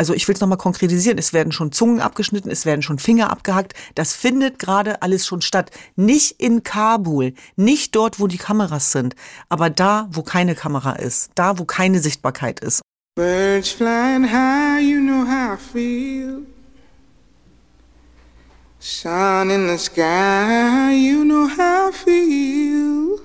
also ich will es nochmal konkretisieren, es werden schon Zungen abgeschnitten, es werden schon Finger abgehackt. Das findet gerade alles schon statt. Nicht in Kabul, nicht dort, wo die Kameras sind, aber da, wo keine Kamera ist, da, wo keine Sichtbarkeit ist. Birds flying high, you know how I feel. Sun in the sky, you know how I feel.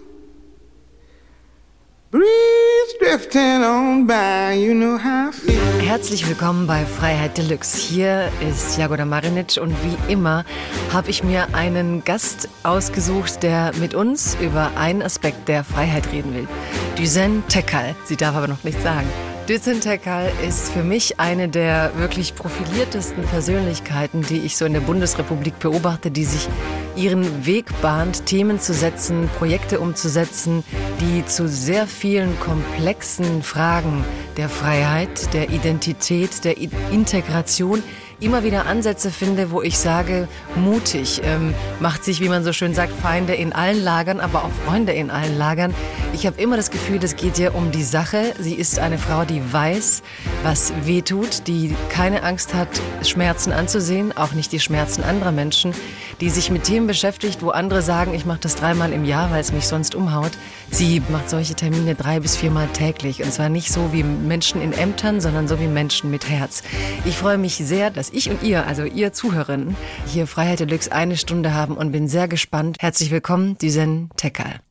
Herzlich willkommen bei Freiheit Deluxe. Hier ist Jagoda Marinic und wie immer habe ich mir einen Gast ausgesucht, der mit uns über einen Aspekt der Freiheit reden will. Düsen Tekal. Sie darf aber noch nichts sagen. Tekal ist für mich eine der wirklich profiliertesten Persönlichkeiten, die ich so in der Bundesrepublik beobachte, die sich ihren Weg bahnt, Themen zu setzen, Projekte umzusetzen, die zu sehr vielen komplexen Fragen der Freiheit, der Identität, der Integration immer wieder Ansätze finde, wo ich sage, mutig, ähm, macht sich, wie man so schön sagt, Feinde in allen Lagern, aber auch Freunde in allen Lagern. Ich habe immer das Gefühl, es geht ihr um die Sache. Sie ist eine Frau, die weiß, was weh tut, die keine Angst hat, Schmerzen anzusehen, auch nicht die Schmerzen anderer Menschen, die sich mit Themen beschäftigt, wo andere sagen, ich mache das dreimal im Jahr, weil es mich sonst umhaut. Sie macht solche Termine drei bis viermal täglich und zwar nicht so wie Menschen in Ämtern, sondern so wie Menschen mit Herz. Ich freue mich sehr, dass ich und ihr, also ihr Zuhörerinnen, hier Freiheit Deluxe eine Stunde haben und bin sehr gespannt. Herzlich willkommen, Düsen Tekal.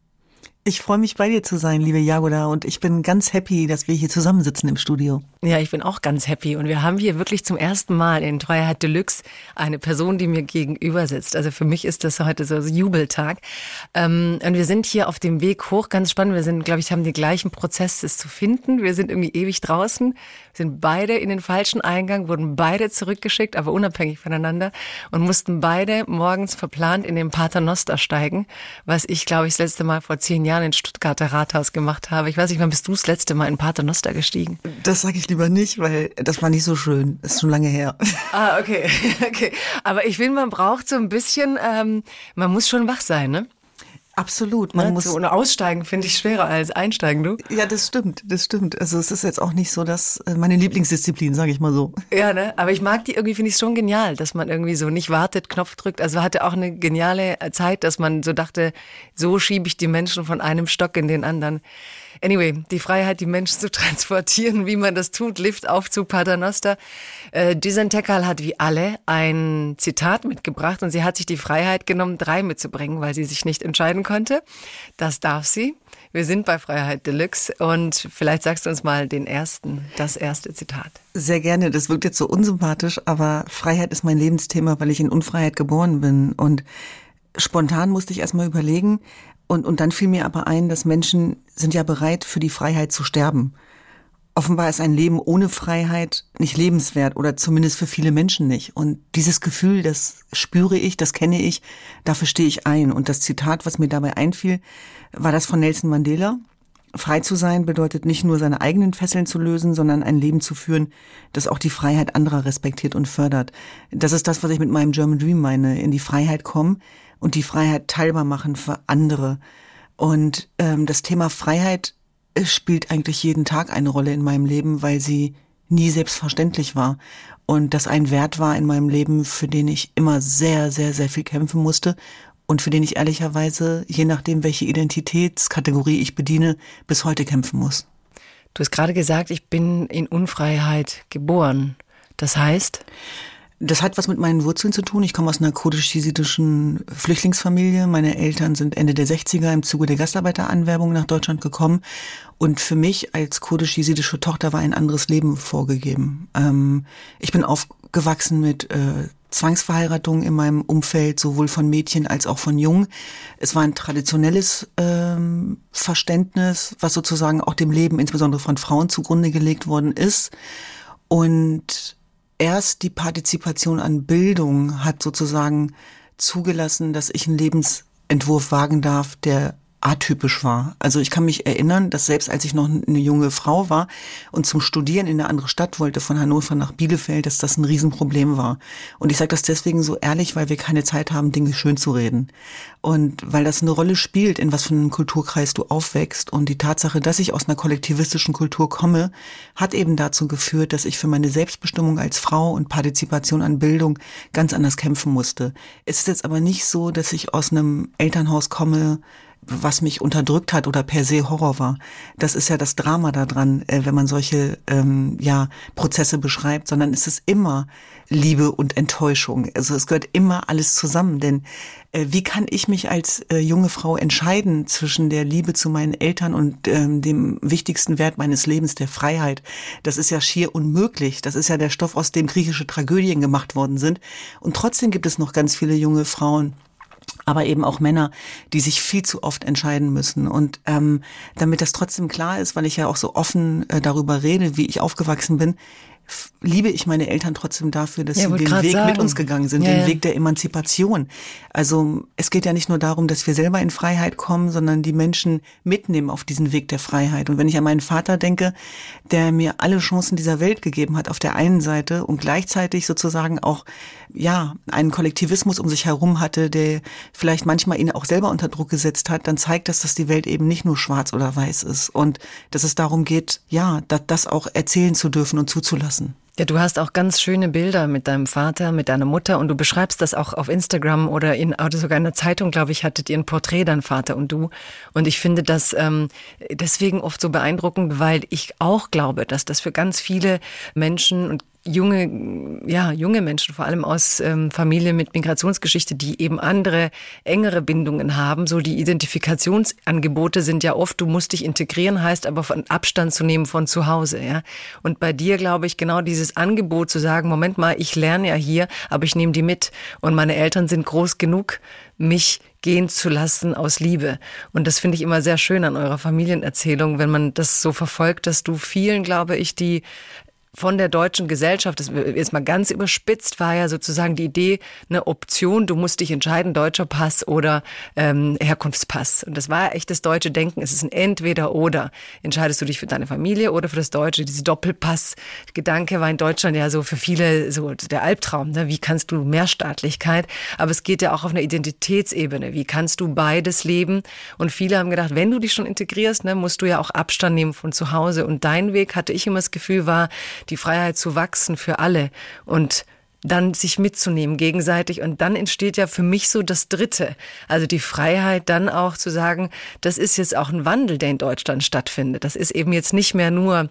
Ich freue mich bei dir zu sein, liebe Jagoda, und ich bin ganz happy, dass wir hier zusammensitzen im Studio. Ja, ich bin auch ganz happy und wir haben hier wirklich zum ersten Mal in Freiheit Deluxe eine Person, die mir gegenüber sitzt. Also für mich ist das heute so Jubeltag. Ähm, und wir sind hier auf dem Weg hoch, ganz spannend. Wir sind, glaube ich, haben den gleichen Prozess, es zu finden. Wir sind irgendwie ewig draußen, sind beide in den falschen Eingang, wurden beide zurückgeschickt, aber unabhängig voneinander und mussten beide morgens verplant in den Paternoster steigen, was ich, glaube ich, das letzte Mal vor zehn Jahren in Stuttgarter Rathaus gemacht habe. Ich weiß nicht, wann bist du das letzte Mal in Paternoster gestiegen? Das sage ich lieber nicht, weil das war nicht so schön. Das ist schon lange her. Ah, okay. okay. Aber ich finde, man braucht so ein bisschen, ähm, man muss schon wach sein, ne? Absolut. Man ne? muss so ohne aussteigen finde ich schwerer als einsteigen, du? Ja, das stimmt, das stimmt. Also es ist jetzt auch nicht so, dass äh, meine Lieblingsdisziplin, sage ich mal so. Ja, ne? Aber ich mag die irgendwie, finde ich schon genial, dass man irgendwie so nicht wartet, Knopf drückt. Also hatte auch eine geniale Zeit, dass man so dachte, so schiebe ich die Menschen von einem Stock in den anderen. Anyway, die Freiheit, die Menschen zu transportieren, wie man das tut, Lift auf zu Paternoster. Äh, Tekal hat wie alle ein Zitat mitgebracht und sie hat sich die Freiheit genommen, drei mitzubringen, weil sie sich nicht entscheiden konnte. Das darf sie. Wir sind bei Freiheit Deluxe und vielleicht sagst du uns mal den ersten, das erste Zitat. Sehr gerne. Das wirkt jetzt so unsympathisch, aber Freiheit ist mein Lebensthema, weil ich in Unfreiheit geboren bin und spontan musste ich erstmal überlegen, und, und dann fiel mir aber ein, dass Menschen sind ja bereit, für die Freiheit zu sterben. Offenbar ist ein Leben ohne Freiheit nicht lebenswert oder zumindest für viele Menschen nicht. Und dieses Gefühl, das spüre ich, das kenne ich, dafür stehe ich ein. Und das Zitat, was mir dabei einfiel, war das von Nelson Mandela. Frei zu sein bedeutet nicht nur seine eigenen Fesseln zu lösen, sondern ein Leben zu führen, das auch die Freiheit anderer respektiert und fördert. Das ist das, was ich mit meinem German Dream meine. In die Freiheit kommen, und die Freiheit teilbar machen für andere. Und ähm, das Thema Freiheit spielt eigentlich jeden Tag eine Rolle in meinem Leben, weil sie nie selbstverständlich war und das ein Wert war in meinem Leben, für den ich immer sehr, sehr, sehr viel kämpfen musste und für den ich ehrlicherweise, je nachdem, welche Identitätskategorie ich bediene, bis heute kämpfen muss. Du hast gerade gesagt, ich bin in Unfreiheit geboren. Das heißt? Das hat was mit meinen Wurzeln zu tun. Ich komme aus einer kurdisch-jesidischen Flüchtlingsfamilie. Meine Eltern sind Ende der 60er im Zuge der Gastarbeiteranwerbung nach Deutschland gekommen. Und für mich als kurdisch-jesidische Tochter war ein anderes Leben vorgegeben. Ähm, ich bin aufgewachsen mit äh, Zwangsverheiratung in meinem Umfeld, sowohl von Mädchen als auch von Jungen. Es war ein traditionelles ähm, Verständnis, was sozusagen auch dem Leben insbesondere von Frauen zugrunde gelegt worden ist. Und erst die Partizipation an Bildung hat sozusagen zugelassen, dass ich einen Lebensentwurf wagen darf, der atypisch war. Also ich kann mich erinnern, dass selbst als ich noch eine junge Frau war und zum Studieren in eine andere Stadt wollte, von Hannover nach Bielefeld, dass das ein Riesenproblem war. Und ich sage das deswegen so ehrlich, weil wir keine Zeit haben, Dinge schön zu reden. Und weil das eine Rolle spielt, in was für einem Kulturkreis du aufwächst. Und die Tatsache, dass ich aus einer kollektivistischen Kultur komme, hat eben dazu geführt, dass ich für meine Selbstbestimmung als Frau und Partizipation an Bildung ganz anders kämpfen musste. Es ist jetzt aber nicht so, dass ich aus einem Elternhaus komme, was mich unterdrückt hat oder per se Horror war. Das ist ja das Drama daran, äh, wenn man solche ähm, ja, Prozesse beschreibt, sondern es ist immer Liebe und Enttäuschung. Also es gehört immer alles zusammen. Denn äh, wie kann ich mich als äh, junge Frau entscheiden zwischen der Liebe zu meinen Eltern und ähm, dem wichtigsten Wert meines Lebens, der Freiheit? Das ist ja schier unmöglich. Das ist ja der Stoff, aus dem griechische Tragödien gemacht worden sind. Und trotzdem gibt es noch ganz viele junge Frauen, aber eben auch Männer, die sich viel zu oft entscheiden müssen. Und ähm, damit das trotzdem klar ist, weil ich ja auch so offen äh, darüber rede, wie ich aufgewachsen bin, liebe ich meine Eltern trotzdem dafür, dass ja, sie den Weg sagen. mit uns gegangen sind, ja, den ja. Weg der Emanzipation. Also es geht ja nicht nur darum, dass wir selber in Freiheit kommen, sondern die Menschen mitnehmen auf diesen Weg der Freiheit. Und wenn ich an meinen Vater denke, der mir alle Chancen dieser Welt gegeben hat auf der einen Seite und gleichzeitig sozusagen auch ja einen Kollektivismus um sich herum hatte, der vielleicht manchmal ihn auch selber unter Druck gesetzt hat, dann zeigt das, dass die Welt eben nicht nur schwarz oder weiß ist und dass es darum geht, ja, das auch erzählen zu dürfen und zuzulassen lassen. Ja, du hast auch ganz schöne Bilder mit deinem Vater, mit deiner Mutter und du beschreibst das auch auf Instagram oder in oder sogar in der Zeitung, glaube ich, hattet ihr ein Porträt, dein Vater und du. Und ich finde das ähm, deswegen oft so beeindruckend, weil ich auch glaube, dass das für ganz viele Menschen und junge, ja, junge Menschen, vor allem aus ähm, Familien mit Migrationsgeschichte, die eben andere, engere Bindungen haben. So die Identifikationsangebote sind ja oft, du musst dich integrieren, heißt aber von Abstand zu nehmen von zu Hause, ja. Und bei dir glaube ich genau dieses Angebot zu sagen, Moment mal, ich lerne ja hier, aber ich nehme die mit. Und meine Eltern sind groß genug, mich gehen zu lassen aus Liebe. Und das finde ich immer sehr schön an eurer Familienerzählung, wenn man das so verfolgt, dass du vielen, glaube ich, die von der deutschen Gesellschaft, das ist mal ganz überspitzt, war ja sozusagen die Idee, eine Option, du musst dich entscheiden, deutscher Pass oder ähm, Herkunftspass. Und das war echt das deutsche Denken, es ist ein Entweder-Oder. Entscheidest du dich für deine Familie oder für das Deutsche? Diese Doppelpass-Gedanke war in Deutschland ja so für viele so der Albtraum. Ne? Wie kannst du Mehrstaatlichkeit? Aber es geht ja auch auf einer Identitätsebene. Wie kannst du beides leben? Und viele haben gedacht, wenn du dich schon integrierst, ne, musst du ja auch Abstand nehmen von zu Hause. Und dein Weg, hatte ich immer das Gefühl, war, die Freiheit zu wachsen für alle und dann sich mitzunehmen gegenseitig. Und dann entsteht ja für mich so das Dritte. Also die Freiheit dann auch zu sagen, das ist jetzt auch ein Wandel, der in Deutschland stattfindet. Das ist eben jetzt nicht mehr nur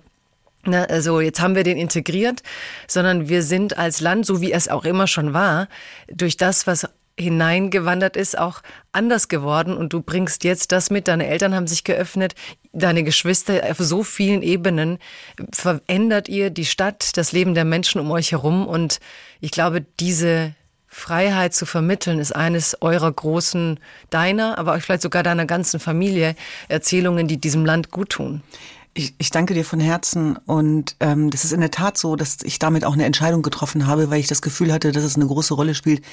Ne, also jetzt haben wir den integriert, sondern wir sind als Land, so wie es auch immer schon war, durch das, was hineingewandert ist, auch anders geworden und du bringst jetzt das mit. Deine Eltern haben sich geöffnet, deine Geschwister auf so vielen Ebenen. Verändert ihr die Stadt, das Leben der Menschen um euch herum und ich glaube, diese Freiheit zu vermitteln ist eines eurer großen, deiner, aber vielleicht sogar deiner ganzen Familie Erzählungen, die diesem Land gut tun. Ich, ich danke dir von Herzen und ähm, das ist in der Tat so, dass ich damit auch eine Entscheidung getroffen habe, weil ich das Gefühl hatte, dass es eine große Rolle spielt,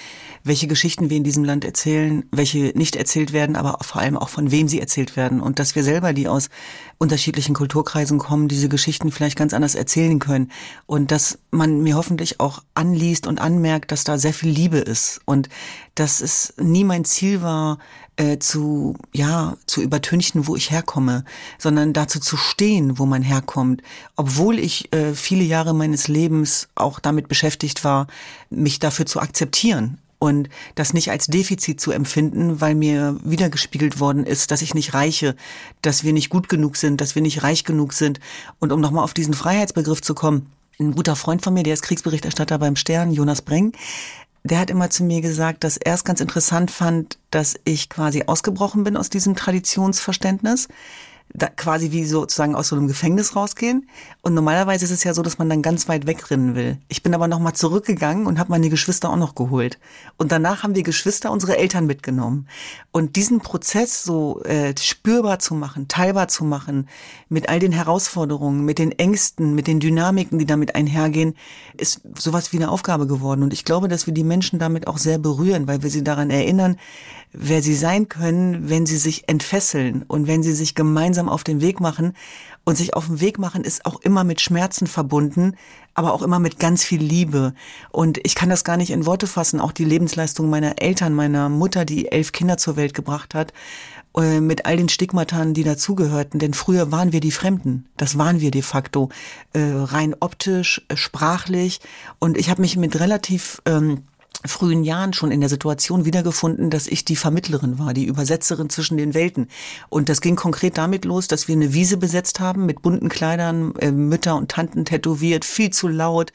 welche Geschichten wir in diesem Land erzählen, welche nicht erzählt werden, aber vor allem auch von wem sie erzählt werden. Und dass wir selber, die aus unterschiedlichen Kulturkreisen kommen, diese Geschichten vielleicht ganz anders erzählen können. Und dass man mir hoffentlich auch anliest und anmerkt, dass da sehr viel Liebe ist. Und dass es nie mein Ziel war, äh, zu, ja, zu übertünchen, wo ich herkomme, sondern dazu zu stehen, wo man herkommt. Obwohl ich äh, viele Jahre meines Lebens auch damit beschäftigt war, mich dafür zu akzeptieren und das nicht als Defizit zu empfinden, weil mir wiedergespiegelt worden ist, dass ich nicht reiche, dass wir nicht gut genug sind, dass wir nicht reich genug sind. Und um nochmal auf diesen Freiheitsbegriff zu kommen, ein guter Freund von mir, der ist Kriegsberichterstatter beim Stern, Jonas Breng, der hat immer zu mir gesagt, dass er es ganz interessant fand, dass ich quasi ausgebrochen bin aus diesem Traditionsverständnis, da quasi wie sozusagen aus so einem Gefängnis rausgehen. Und normalerweise ist es ja so, dass man dann ganz weit wegrennen will. Ich bin aber nochmal zurückgegangen und habe meine Geschwister auch noch geholt. Und danach haben die Geschwister unsere Eltern mitgenommen. Und diesen Prozess so äh, spürbar zu machen, teilbar zu machen, mit all den Herausforderungen, mit den Ängsten, mit den Dynamiken, die damit einhergehen, ist sowas wie eine Aufgabe geworden. Und ich glaube, dass wir die Menschen damit auch sehr berühren, weil wir sie daran erinnern, wer sie sein können, wenn sie sich entfesseln und wenn sie sich gemeinsam auf den Weg machen. Und sich auf den Weg machen ist auch immer mit Schmerzen verbunden, aber auch immer mit ganz viel Liebe. Und ich kann das gar nicht in Worte fassen. Auch die Lebensleistung meiner Eltern, meiner Mutter, die elf Kinder zur Welt gebracht hat, äh, mit all den Stigmatan, die dazugehörten. Denn früher waren wir die Fremden. Das waren wir de facto. Äh, rein optisch, äh, sprachlich. Und ich habe mich mit relativ ähm, frühen Jahren schon in der Situation wiedergefunden, dass ich die Vermittlerin war, die Übersetzerin zwischen den Welten. Und das ging konkret damit los, dass wir eine Wiese besetzt haben mit bunten Kleidern, äh, Mütter und Tanten tätowiert, viel zu laut.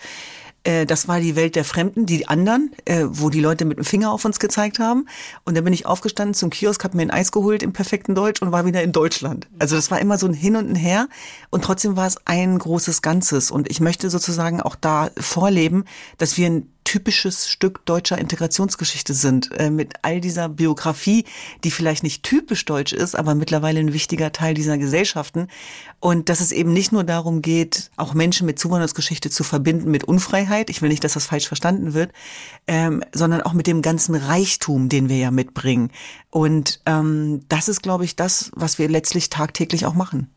Äh, das war die Welt der Fremden, die anderen, äh, wo die Leute mit dem Finger auf uns gezeigt haben. Und dann bin ich aufgestanden zum Kiosk, habe mir ein Eis geholt im perfekten Deutsch und war wieder in Deutschland. Also das war immer so ein Hin und ein Her. Und trotzdem war es ein großes Ganzes. Und ich möchte sozusagen auch da vorleben, dass wir typisches Stück deutscher Integrationsgeschichte sind, äh, mit all dieser Biografie, die vielleicht nicht typisch deutsch ist, aber mittlerweile ein wichtiger Teil dieser Gesellschaften. Und dass es eben nicht nur darum geht, auch Menschen mit Zuwanderungsgeschichte zu verbinden mit Unfreiheit, ich will nicht, dass das falsch verstanden wird, ähm, sondern auch mit dem ganzen Reichtum, den wir ja mitbringen. Und ähm, das ist, glaube ich, das, was wir letztlich tagtäglich auch machen.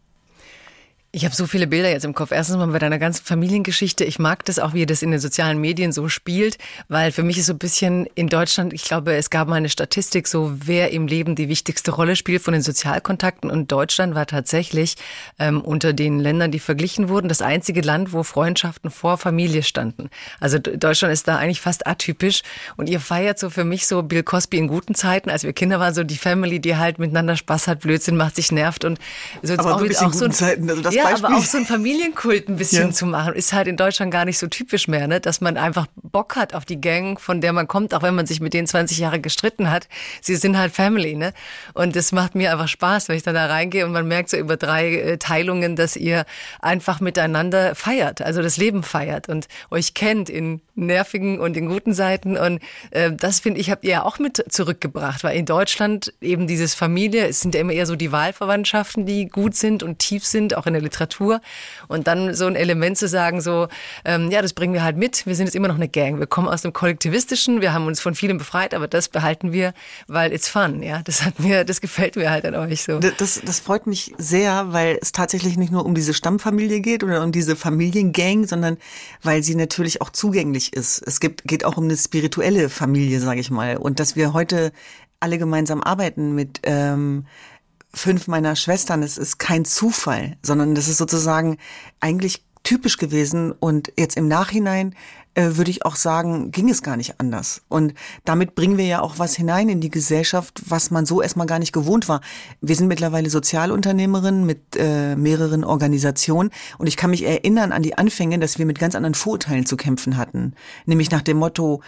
Ich habe so viele Bilder jetzt im Kopf. Erstens mal bei deiner ganzen Familiengeschichte. Ich mag das auch, wie ihr das in den sozialen Medien so spielt, weil für mich ist so ein bisschen in Deutschland, ich glaube, es gab mal eine Statistik, so wer im Leben die wichtigste Rolle spielt von den Sozialkontakten. Und Deutschland war tatsächlich ähm, unter den Ländern, die verglichen wurden, das einzige Land, wo Freundschaften vor Familie standen. Also Deutschland ist da eigentlich fast atypisch. Und ihr feiert so für mich so Bill Cosby in guten Zeiten, als wir Kinder waren, so die Family, die halt miteinander Spaß hat, Blödsinn macht, sich nervt und so Aber auch, auch so ein, Zeiten, also ja, Beispiel. aber auch so ein Familienkult ein bisschen ja. zu machen, ist halt in Deutschland gar nicht so typisch mehr, ne? dass man einfach Bock hat auf die Gang, von der man kommt, auch wenn man sich mit denen 20 Jahre gestritten hat. Sie sind halt Family, ne? Und das macht mir einfach Spaß, wenn ich dann da reingehe und man merkt so über drei äh, Teilungen, dass ihr einfach miteinander feiert, also das Leben feiert und euch kennt in nervigen und in guten Seiten. Und äh, das finde ich, habt ihr ja auch mit zurückgebracht, weil in Deutschland eben dieses Familie, es sind ja immer eher so die Wahlverwandtschaften, die gut sind und tief sind, auch in der Literatur. Und dann so ein Element zu sagen, so, ähm, ja, das bringen wir halt mit. Wir sind jetzt immer noch eine Gang. Wir kommen aus dem Kollektivistischen, wir haben uns von vielem befreit, aber das behalten wir, weil it's fun. Ja, das hat mir, das gefällt mir halt an euch so. Das, das freut mich sehr, weil es tatsächlich nicht nur um diese Stammfamilie geht oder um diese Familiengang, sondern weil sie natürlich auch zugänglich ist. Es gibt, geht auch um eine spirituelle Familie, sage ich mal. Und dass wir heute alle gemeinsam arbeiten mit ähm, fünf meiner Schwestern, es ist kein Zufall, sondern das ist sozusagen eigentlich typisch gewesen und jetzt im Nachhinein äh, würde ich auch sagen, ging es gar nicht anders. Und damit bringen wir ja auch was hinein in die Gesellschaft, was man so erstmal gar nicht gewohnt war. Wir sind mittlerweile Sozialunternehmerinnen mit äh, mehreren Organisationen und ich kann mich erinnern an die Anfänge, dass wir mit ganz anderen Vorurteilen zu kämpfen hatten. Nämlich nach dem Motto,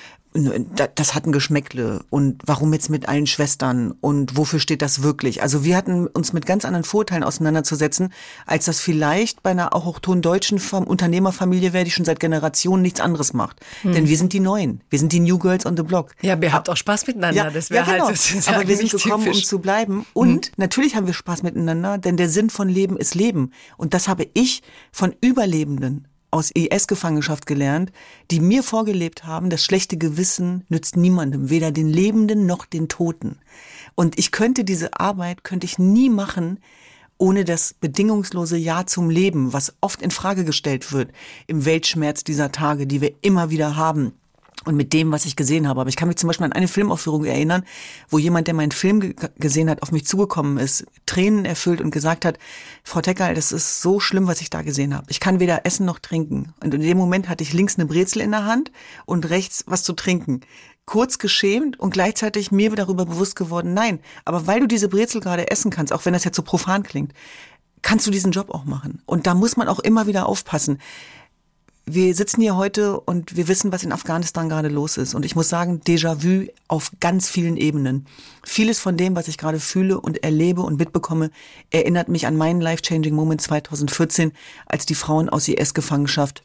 das hat ein Geschmäckle und warum jetzt mit allen Schwestern und wofür steht das wirklich? Also wir hatten uns mit ganz anderen Vorteilen auseinanderzusetzen, als das vielleicht bei einer auch hochton deutschen Unternehmerfamilie wäre, die schon seit Generationen nichts anderes macht. Hm. Denn wir sind die Neuen, wir sind die New Girls on the Block. Ja, ihr habt auch Spaß miteinander, ja, das wäre ja, halt genau. halt Aber wir sind gekommen, typisch. um zu bleiben und hm. natürlich haben wir Spaß miteinander, denn der Sinn von Leben ist Leben und das habe ich von Überlebenden aus IS-Gefangenschaft gelernt, die mir vorgelebt haben, das schlechte Gewissen nützt niemandem, weder den Lebenden noch den Toten. Und ich könnte diese Arbeit, könnte ich nie machen, ohne das bedingungslose Ja zum Leben, was oft in Frage gestellt wird im Weltschmerz dieser Tage, die wir immer wieder haben und mit dem, was ich gesehen habe. Aber ich kann mich zum Beispiel an eine Filmaufführung erinnern, wo jemand, der meinen Film gesehen hat, auf mich zugekommen ist, Tränen erfüllt und gesagt hat, Frau Teckerl, das ist so schlimm, was ich da gesehen habe. Ich kann weder essen noch trinken. Und in dem Moment hatte ich links eine Brezel in der Hand und rechts was zu trinken. Kurz geschämt und gleichzeitig mir darüber bewusst geworden, nein, aber weil du diese Brezel gerade essen kannst, auch wenn das jetzt so profan klingt, kannst du diesen Job auch machen. Und da muss man auch immer wieder aufpassen wir sitzen hier heute und wir wissen, was in Afghanistan gerade los ist. Und ich muss sagen, Déjà-vu auf ganz vielen Ebenen. Vieles von dem, was ich gerade fühle und erlebe und mitbekomme, erinnert mich an meinen life-changing Moment 2014, als die Frauen aus IS-Gefangenschaft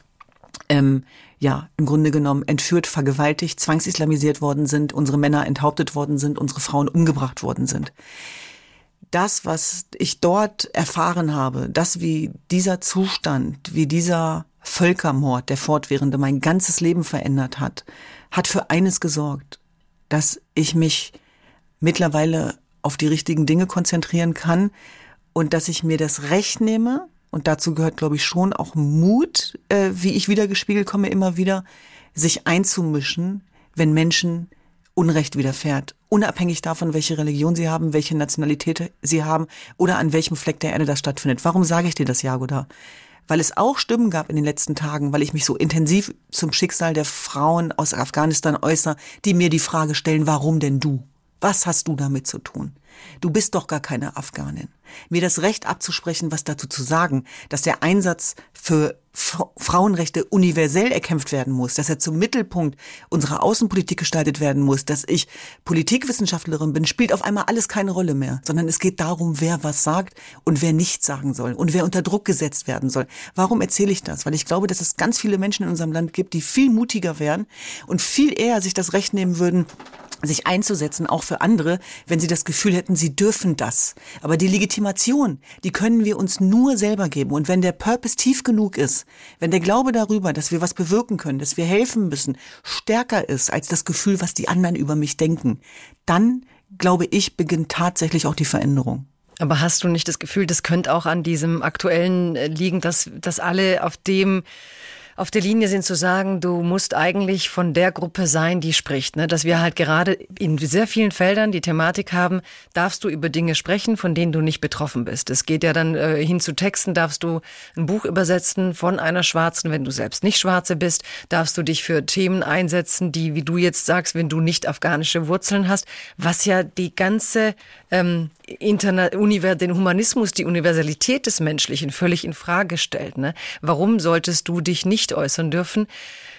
ähm, ja, im Grunde genommen entführt, vergewaltigt, zwangsislamisiert worden sind, unsere Männer enthauptet worden sind, unsere Frauen umgebracht worden sind. Das, was ich dort erfahren habe, das wie dieser Zustand, wie dieser Völkermord, der fortwährende mein ganzes Leben verändert hat, hat für eines gesorgt, dass ich mich mittlerweile auf die richtigen Dinge konzentrieren kann und dass ich mir das Recht nehme, und dazu gehört, glaube ich, schon auch Mut, äh, wie ich wieder gespiegelt komme, immer wieder, sich einzumischen, wenn Menschen Unrecht widerfährt, unabhängig davon, welche Religion sie haben, welche Nationalität sie haben oder an welchem Fleck der Erde das stattfindet. Warum sage ich dir das, Jagoda? Weil es auch Stimmen gab in den letzten Tagen, weil ich mich so intensiv zum Schicksal der Frauen aus Afghanistan äußere, die mir die Frage stellen, warum denn du? Was hast du damit zu tun? Du bist doch gar keine Afghanin. Mir das Recht abzusprechen, was dazu zu sagen, dass der Einsatz für Frauenrechte universell erkämpft werden muss, dass er zum Mittelpunkt unserer Außenpolitik gestaltet werden muss, dass ich Politikwissenschaftlerin bin, spielt auf einmal alles keine Rolle mehr, sondern es geht darum, wer was sagt und wer nichts sagen soll und wer unter Druck gesetzt werden soll. Warum erzähle ich das? Weil ich glaube, dass es ganz viele Menschen in unserem Land gibt, die viel mutiger wären und viel eher sich das Recht nehmen würden, sich einzusetzen, auch für andere, wenn sie das Gefühl hätten, sie dürfen das. Aber die Legitimation, die können wir uns nur selber geben. Und wenn der Purpose tief genug ist, wenn der Glaube darüber, dass wir was bewirken können, dass wir helfen müssen, stärker ist als das Gefühl, was die anderen über mich denken, dann, glaube ich, beginnt tatsächlich auch die Veränderung. Aber hast du nicht das Gefühl, das könnte auch an diesem aktuellen äh, liegen, dass, dass alle auf dem auf der Linie sind zu sagen, du musst eigentlich von der Gruppe sein, die spricht. Ne? Dass wir halt gerade in sehr vielen Feldern die Thematik haben, darfst du über Dinge sprechen, von denen du nicht betroffen bist. Es geht ja dann äh, hin zu Texten, darfst du ein Buch übersetzen von einer Schwarzen, wenn du selbst nicht Schwarze bist, darfst du dich für Themen einsetzen, die, wie du jetzt sagst, wenn du nicht afghanische Wurzeln hast, was ja die ganze ähm, Interna den Humanismus, die Universalität des Menschlichen völlig in Frage stellt. Ne? Warum solltest du dich nicht äußern dürfen?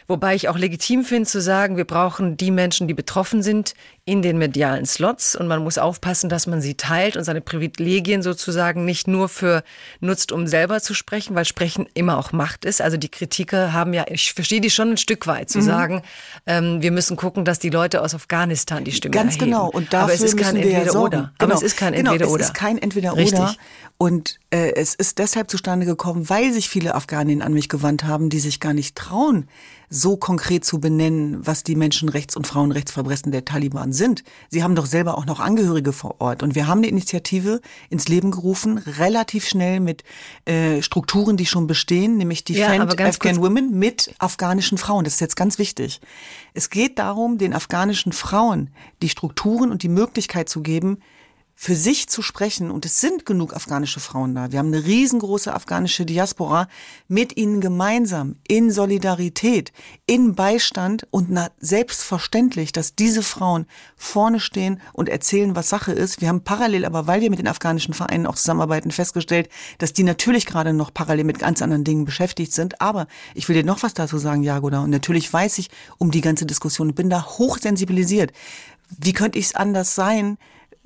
Wobei ich auch legitim finde zu sagen, wir brauchen die Menschen, die betroffen sind, in den medialen Slots und man muss aufpassen, dass man sie teilt und seine Privilegien sozusagen nicht nur für nutzt, um selber zu sprechen, weil Sprechen immer auch Macht ist. Also die Kritiker haben ja, ich verstehe die schon ein Stück weit zu mhm. sagen, ähm, wir müssen gucken, dass die Leute aus Afghanistan die Stimme Ganz erheben. genau. Und dafür Aber es ist kein Entweder-Oder. Genau. Aber es ist kein genau, Entweder-Oder. Es ist kein Entweder-Oder. Und äh, es ist deshalb zustande gekommen, weil sich viele Afghaninnen an mich gewandt haben, die sich gar nicht trauen, so konkret zu benennen, was die Menschenrechts- und Frauenrechtsverbrechen der Taliban sind. Sie haben doch selber auch noch Angehörige vor Ort. Und wir haben eine Initiative ins Leben gerufen, relativ schnell mit äh, Strukturen, die schon bestehen, nämlich Defend ja, Afghan Women mit afghanischen Frauen. Das ist jetzt ganz wichtig. Es geht darum, den afghanischen Frauen die Strukturen und die Möglichkeit zu geben, für sich zu sprechen, und es sind genug afghanische Frauen da, wir haben eine riesengroße afghanische Diaspora, mit ihnen gemeinsam in Solidarität, in Beistand und na, selbstverständlich, dass diese Frauen vorne stehen und erzählen, was Sache ist. Wir haben parallel, aber weil wir mit den afghanischen Vereinen auch zusammenarbeiten, festgestellt, dass die natürlich gerade noch parallel mit ganz anderen Dingen beschäftigt sind. Aber ich will dir noch was dazu sagen, Jagoda. Und natürlich weiß ich um die ganze Diskussion, bin da hochsensibilisiert. Wie könnte ich es anders sein?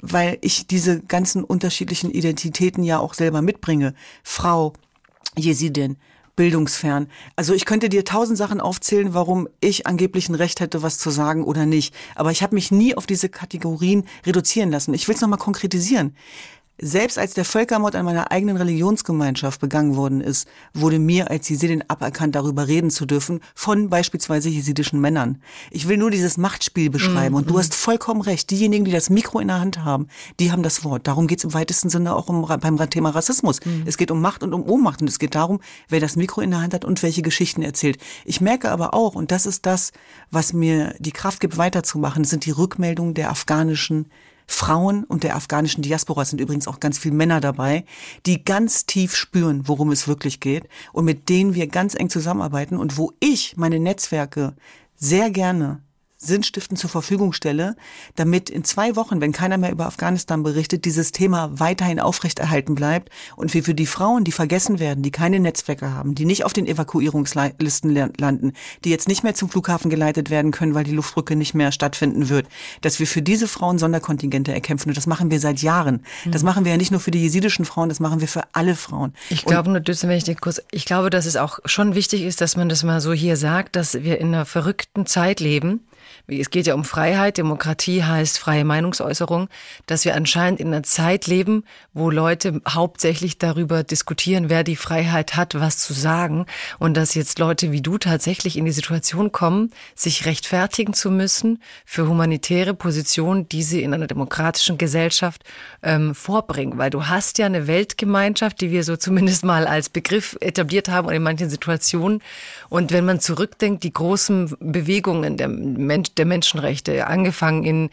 Weil ich diese ganzen unterschiedlichen Identitäten ja auch selber mitbringe. Frau, Jesidin, bildungsfern. Also ich könnte dir tausend Sachen aufzählen, warum ich angeblich ein Recht hätte, was zu sagen oder nicht. Aber ich habe mich nie auf diese Kategorien reduzieren lassen. Ich will es nochmal konkretisieren. Selbst als der Völkermord an meiner eigenen Religionsgemeinschaft begangen worden ist, wurde mir als Jesidin aberkannt, darüber reden zu dürfen, von beispielsweise jesidischen Männern. Ich will nur dieses Machtspiel beschreiben. Mm, und du mm. hast vollkommen recht. Diejenigen, die das Mikro in der Hand haben, die haben das Wort. Darum geht es im weitesten Sinne auch um, beim Thema Rassismus. Mm. Es geht um Macht und um Ohnmacht. Und es geht darum, wer das Mikro in der Hand hat und welche Geschichten erzählt. Ich merke aber auch, und das ist das, was mir die Kraft gibt, weiterzumachen, sind die Rückmeldungen der afghanischen Frauen und der afghanischen Diaspora sind übrigens auch ganz viele Männer dabei, die ganz tief spüren, worum es wirklich geht und mit denen wir ganz eng zusammenarbeiten und wo ich meine Netzwerke sehr gerne Sinnstiften zur Verfügung stelle, damit in zwei Wochen, wenn keiner mehr über Afghanistan berichtet, dieses Thema weiterhin aufrechterhalten bleibt und wir für die Frauen, die vergessen werden, die keine Netzwerke haben, die nicht auf den Evakuierungslisten landen, die jetzt nicht mehr zum Flughafen geleitet werden können, weil die Luftbrücke nicht mehr stattfinden wird, dass wir für diese Frauen Sonderkontingente erkämpfen. Und das machen wir seit Jahren. Das mhm. machen wir ja nicht nur für die jesidischen Frauen, das machen wir für alle Frauen. Ich glaube nur, wenn ich den Kurs, ich glaube, dass es auch schon wichtig ist, dass man das mal so hier sagt, dass wir in einer verrückten Zeit leben es geht ja um Freiheit, Demokratie heißt freie Meinungsäußerung, dass wir anscheinend in einer Zeit leben, wo Leute hauptsächlich darüber diskutieren, wer die Freiheit hat, was zu sagen. Und dass jetzt Leute wie du tatsächlich in die Situation kommen, sich rechtfertigen zu müssen für humanitäre Positionen, die sie in einer demokratischen Gesellschaft ähm, vorbringen, weil du hast ja eine Weltgemeinschaft, die wir so zumindest mal als Begriff etabliert haben und in manchen Situationen. Und wenn man zurückdenkt, die großen Bewegungen der Menschen der Menschenrechte, angefangen in,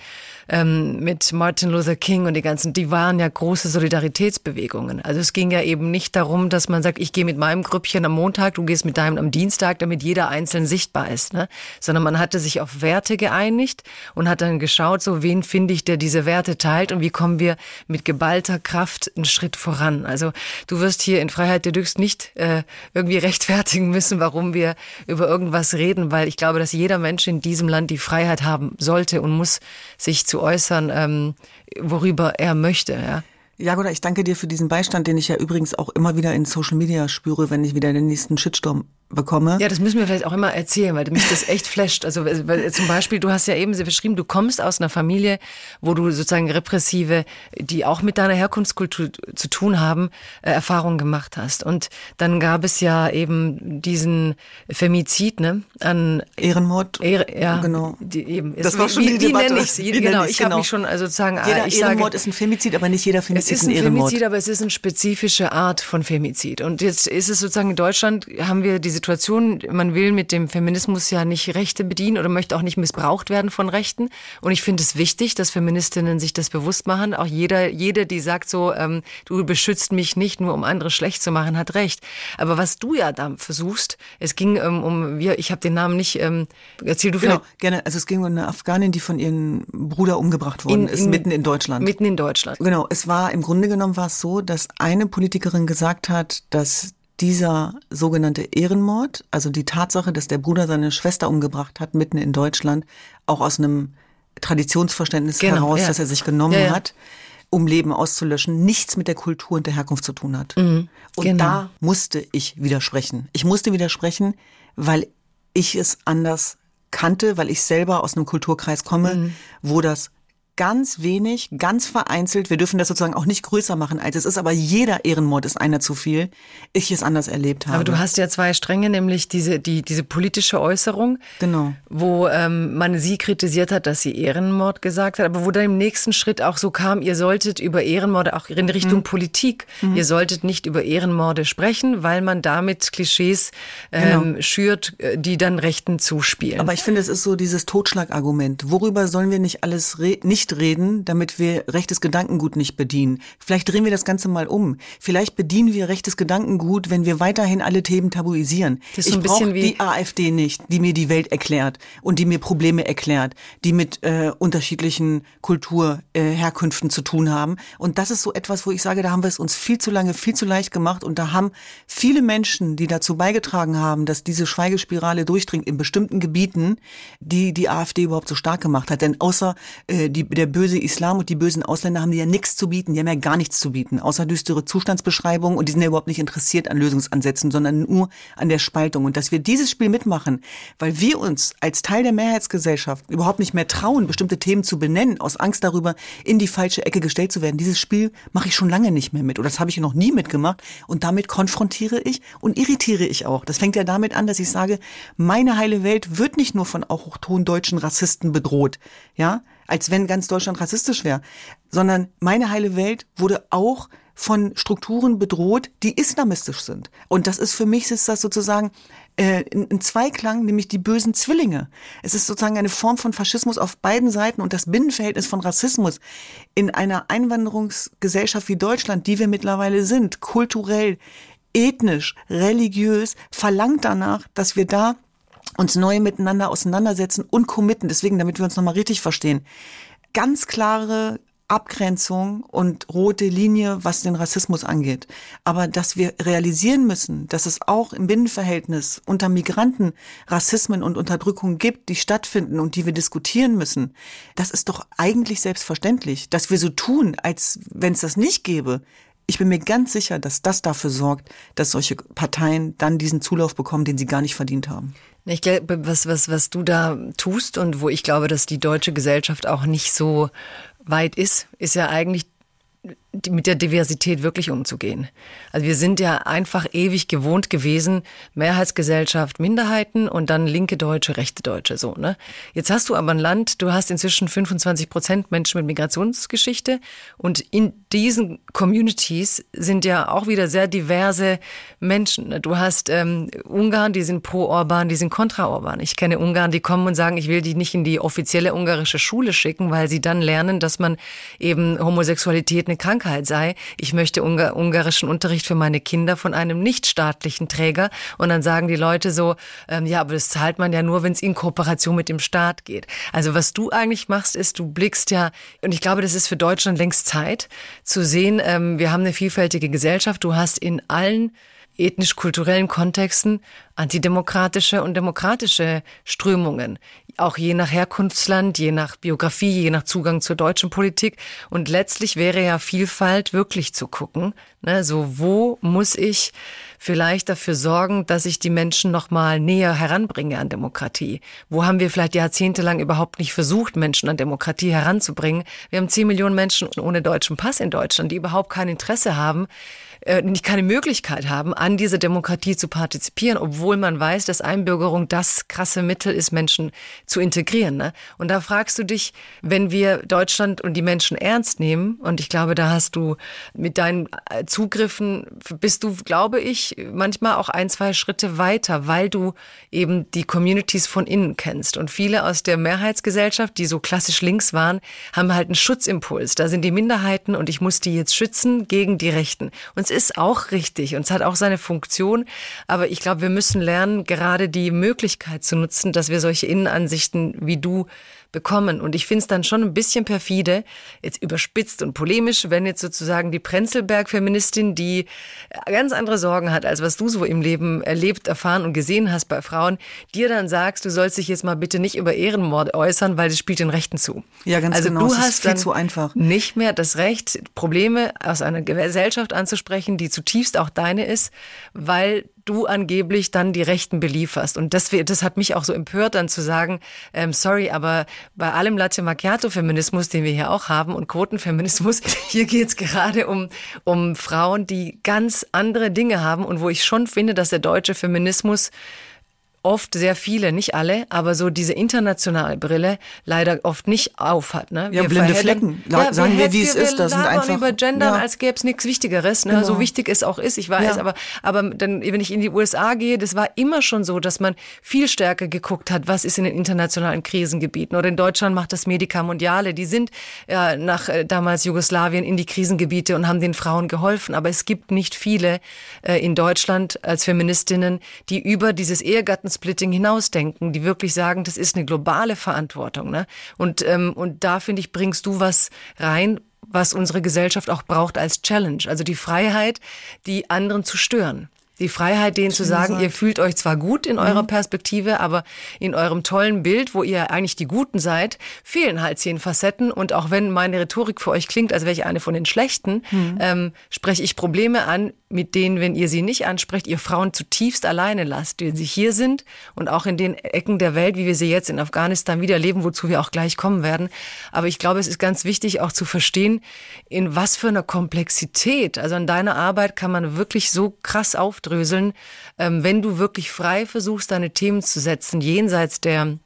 ähm, mit Martin Luther King und die ganzen, die waren ja große Solidaritätsbewegungen. Also es ging ja eben nicht darum, dass man sagt, ich gehe mit meinem Grüppchen am Montag, du gehst mit deinem am Dienstag, damit jeder einzeln sichtbar ist, ne? sondern man hatte sich auf Werte geeinigt und hat dann geschaut, so wen finde ich, der diese Werte teilt und wie kommen wir mit geballter Kraft einen Schritt voran. Also du wirst hier in Freiheit der Düxt nicht äh, irgendwie rechtfertigen müssen, warum wir über irgendwas reden, weil ich glaube, dass jeder Mensch in diesem Land die Freiheit haben sollte und muss, sich zu äußern, ähm, worüber er möchte. Ja. Jagoda, ich danke dir für diesen Beistand, den ich ja übrigens auch immer wieder in Social Media spüre, wenn ich wieder den nächsten Shitstorm bekomme. Ja, das müssen wir vielleicht auch immer erzählen, weil mich das echt flasht. Also weil, zum Beispiel, du hast ja eben beschrieben, du kommst aus einer Familie, wo du sozusagen repressive, die auch mit deiner Herkunftskultur zu tun haben, äh, Erfahrungen gemacht hast. Und dann gab es ja eben diesen Femizid, ne? An Ehrenmord. Ehre, ja, genau. Die, eben. Das war schon wie, die Debatte. Wie nenne ich sie? Genau, ich genau. habe mich schon also sozusagen. Jeder ich Ehrenmord sage, ist ein Femizid, aber nicht jeder Femizid ist ein, ein Ehrenmord. Femizid, aber es ist eine spezifische Art von Femizid. Und jetzt ist es sozusagen in Deutschland haben wir diese Situation, man will mit dem Feminismus ja nicht Rechte bedienen oder möchte auch nicht missbraucht werden von Rechten. Und ich finde es wichtig, dass Feministinnen sich das bewusst machen. Auch jeder, jede, die sagt so, ähm, du beschützt mich nicht nur, um andere schlecht zu machen, hat recht. Aber was du ja da versuchst, es ging ähm, um, wir, ich habe den Namen nicht, ähm, erzähl du Genau, gerne. Also es ging um eine Afghanin, die von ihrem Bruder umgebracht worden in, in, ist, mitten in Deutschland. Mitten in Deutschland. Genau, es war im Grunde genommen war es so, dass eine Politikerin gesagt hat, dass dieser sogenannte Ehrenmord, also die Tatsache, dass der Bruder seine Schwester umgebracht hat, mitten in Deutschland, auch aus einem Traditionsverständnis genau, heraus, ja. das er sich genommen ja, ja. hat, um Leben auszulöschen, nichts mit der Kultur und der Herkunft zu tun hat. Mhm, und genau. da musste ich widersprechen. Ich musste widersprechen, weil ich es anders kannte, weil ich selber aus einem Kulturkreis komme, mhm. wo das ganz wenig, ganz vereinzelt. Wir dürfen das sozusagen auch nicht größer machen, als es ist. Aber jeder Ehrenmord ist einer zu viel. Ich es anders erlebt habe. Aber du hast ja zwei Stränge, nämlich diese, die, diese politische Äußerung. Genau. Wo ähm, man sie kritisiert hat, dass sie Ehrenmord gesagt hat. Aber wo dann im nächsten Schritt auch so kam, ihr solltet über Ehrenmorde auch in Richtung mhm. Politik, mhm. ihr solltet nicht über Ehrenmorde sprechen, weil man damit Klischees ähm, genau. schürt, äh, die dann Rechten zuspielen. Aber ich finde, es ist so dieses Totschlagargument. Worüber sollen wir nicht alles reden? Nicht nicht reden, damit wir rechtes Gedankengut nicht bedienen. Vielleicht drehen wir das Ganze mal um. Vielleicht bedienen wir rechtes Gedankengut, wenn wir weiterhin alle Themen tabuisieren. Das ist so ein ich brauche die AfD nicht, die mir die Welt erklärt und die mir Probleme erklärt, die mit äh, unterschiedlichen Kulturherkünften äh, zu tun haben. Und das ist so etwas, wo ich sage, da haben wir es uns viel zu lange, viel zu leicht gemacht und da haben viele Menschen, die dazu beigetragen haben, dass diese Schweigespirale durchdringt in bestimmten Gebieten, die die AfD überhaupt so stark gemacht hat. Denn außer äh, die der böse Islam und die bösen Ausländer haben die ja nichts zu bieten, die haben ja gar nichts zu bieten, außer düstere Zustandsbeschreibungen und die sind ja überhaupt nicht interessiert an Lösungsansätzen, sondern nur an der Spaltung. Und dass wir dieses Spiel mitmachen, weil wir uns als Teil der Mehrheitsgesellschaft überhaupt nicht mehr trauen, bestimmte Themen zu benennen, aus Angst darüber, in die falsche Ecke gestellt zu werden. Dieses Spiel mache ich schon lange nicht mehr mit oder das habe ich noch nie mitgemacht und damit konfrontiere ich und irritiere ich auch. Das fängt ja damit an, dass ich sage, meine heile Welt wird nicht nur von auch hochtondeutschen Rassisten bedroht, ja, als wenn ganz Deutschland rassistisch wäre, sondern meine heile Welt wurde auch von Strukturen bedroht, die islamistisch sind. Und das ist für mich ist das sozusagen äh, ein Zweiklang, nämlich die bösen Zwillinge. Es ist sozusagen eine Form von Faschismus auf beiden Seiten und das Binnenverhältnis von Rassismus in einer Einwanderungsgesellschaft wie Deutschland, die wir mittlerweile sind, kulturell, ethnisch, religiös, verlangt danach, dass wir da uns neu miteinander auseinandersetzen und committen. Deswegen, damit wir uns nochmal richtig verstehen. Ganz klare Abgrenzung und rote Linie, was den Rassismus angeht. Aber dass wir realisieren müssen, dass es auch im Binnenverhältnis unter Migranten Rassismen und Unterdrückungen gibt, die stattfinden und die wir diskutieren müssen, das ist doch eigentlich selbstverständlich. Dass wir so tun, als wenn es das nicht gäbe, ich bin mir ganz sicher, dass das dafür sorgt, dass solche Parteien dann diesen Zulauf bekommen, den sie gar nicht verdient haben. Ich glaube, was, was, was du da tust und wo ich glaube, dass die deutsche Gesellschaft auch nicht so weit ist, ist ja eigentlich mit der Diversität wirklich umzugehen. Also wir sind ja einfach ewig gewohnt gewesen, Mehrheitsgesellschaft, Minderheiten und dann linke Deutsche, rechte Deutsche, so, ne? Jetzt hast du aber ein Land, du hast inzwischen 25 Prozent Menschen mit Migrationsgeschichte und in diesen Communities sind ja auch wieder sehr diverse Menschen. Ne? Du hast ähm, Ungarn, die sind pro Orban, die sind kontra Orban. Ich kenne Ungarn, die kommen und sagen, ich will die nicht in die offizielle ungarische Schule schicken, weil sie dann lernen, dass man eben Homosexualität eine Krankheit Krankheit sei, ich möchte ungar ungarischen Unterricht für meine Kinder von einem nichtstaatlichen Träger. Und dann sagen die Leute so, ähm, ja, aber das zahlt man ja nur, wenn es in Kooperation mit dem Staat geht. Also was du eigentlich machst, ist, du blickst ja, und ich glaube, das ist für Deutschland längst Zeit zu sehen, ähm, wir haben eine vielfältige Gesellschaft. Du hast in allen ethnisch-kulturellen Kontexten antidemokratische und demokratische Strömungen auch je nach Herkunftsland, je nach Biografie, je nach Zugang zur deutschen Politik. Und letztlich wäre ja Vielfalt wirklich zu gucken. Ne? So, wo muss ich vielleicht dafür sorgen, dass ich die Menschen noch mal näher heranbringe an Demokratie? Wo haben wir vielleicht jahrzehntelang überhaupt nicht versucht, Menschen an Demokratie heranzubringen? Wir haben zehn Millionen Menschen ohne deutschen Pass in Deutschland, die überhaupt kein Interesse haben, äh, nicht keine Möglichkeit haben, an dieser Demokratie zu partizipieren, obwohl man weiß, dass Einbürgerung das krasse Mittel ist, Menschen zu integrieren. Ne? Und da fragst du dich, wenn wir Deutschland und die Menschen ernst nehmen, und ich glaube, da hast du mit deinen äh, Zugriffen, bist du, glaube ich, manchmal auch ein, zwei Schritte weiter, weil du eben die Communities von innen kennst. Und viele aus der Mehrheitsgesellschaft, die so klassisch links waren, haben halt einen Schutzimpuls. Da sind die Minderheiten und ich muss die jetzt schützen gegen die Rechten. Und es ist auch richtig und es hat auch seine Funktion. Aber ich glaube, wir müssen lernen, gerade die Möglichkeit zu nutzen, dass wir solche Innenansichten wie du bekommen. Und ich finde es dann schon ein bisschen perfide, jetzt überspitzt und polemisch, wenn jetzt sozusagen die Prenzlberg-Feministin, die ganz andere Sorgen hat, als was du so im Leben erlebt, erfahren und gesehen hast bei Frauen, dir dann sagst, du sollst dich jetzt mal bitte nicht über Ehrenmord äußern, weil das spielt den Rechten zu. Ja, ganz also genau. Du das hast ist viel zu einfach. nicht mehr das Recht, Probleme aus einer Gesellschaft anzusprechen, die zutiefst auch deine ist, weil du angeblich dann die Rechten belieferst. Und das, das hat mich auch so empört, dann zu sagen, ähm, sorry, aber bei allem Latte Macchiato-Feminismus, den wir hier auch haben und Quotenfeminismus, hier geht's gerade um, um Frauen, die ganz andere Dinge haben und wo ich schon finde, dass der deutsche Feminismus oft sehr viele, nicht alle, aber so diese internationale Brille leider oft nicht aufhat. Ne? Ja, wir blinde Flecken. Ja, sagen wir, wie es ist. Das sind einfach über Gendern, ja. als gäbe es nichts Wichtigeres. Ne? Genau. So wichtig es auch ist, ich weiß. Ja. Aber, aber dann, wenn ich in die USA gehe, das war immer schon so, dass man viel stärker geguckt hat, was ist in den internationalen Krisengebieten. Oder in Deutschland macht das Medica Mondiale. Die sind ja, nach äh, damals Jugoslawien in die Krisengebiete und haben den Frauen geholfen. Aber es gibt nicht viele äh, in Deutschland als Feministinnen, die über dieses Ehegatten Splitting hinausdenken, die wirklich sagen, das ist eine globale Verantwortung. Ne? Und, ähm, und da, finde ich, bringst du was rein, was unsere Gesellschaft auch braucht als Challenge. Also die Freiheit, die anderen zu stören. Die Freiheit, denen zu sagen, gesagt. ihr fühlt euch zwar gut in eurer mhm. Perspektive, aber in eurem tollen Bild, wo ihr eigentlich die Guten seid, fehlen halt zehn Facetten. Und auch wenn meine Rhetorik für euch klingt, als wäre ich eine von den Schlechten, mhm. ähm, spreche ich Probleme an, mit denen, wenn ihr sie nicht ansprecht, ihr Frauen zutiefst alleine lasst, wenn sie hier sind und auch in den Ecken der Welt, wie wir sie jetzt in Afghanistan wieder leben, wozu wir auch gleich kommen werden. Aber ich glaube, es ist ganz wichtig auch zu verstehen, in was für einer Komplexität, also in deiner Arbeit kann man wirklich so krass aufdröseln, ähm, wenn du wirklich frei versuchst, deine Themen zu setzen, jenseits der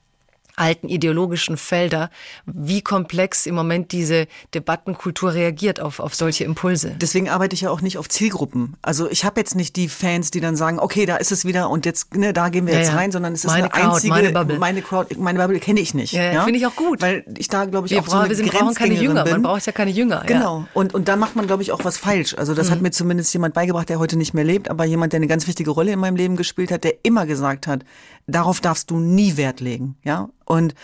alten ideologischen Felder, wie komplex im Moment diese Debattenkultur reagiert auf, auf solche Impulse. Deswegen arbeite ich ja auch nicht auf Zielgruppen. Also ich habe jetzt nicht die Fans, die dann sagen, okay, da ist es wieder und jetzt, ne, da gehen wir ja, jetzt rein, sondern es ist meine eine Crowd, einzige, meine Bubble, meine Crowd, meine Bubble kenne ich nicht. Ja, ja? finde ich auch gut. Weil ich da, glaube ich, wir auch brauchen, so eine wir sind, brauchen keine Jünger, bin. man braucht ja keine Jünger. Genau. Und, und da macht man, glaube ich, auch was falsch. Also das mhm. hat mir zumindest jemand beigebracht, der heute nicht mehr lebt, aber jemand, der eine ganz wichtige Rolle in meinem Leben gespielt hat, der immer gesagt hat, Darauf darfst du nie Wert legen, ja. Und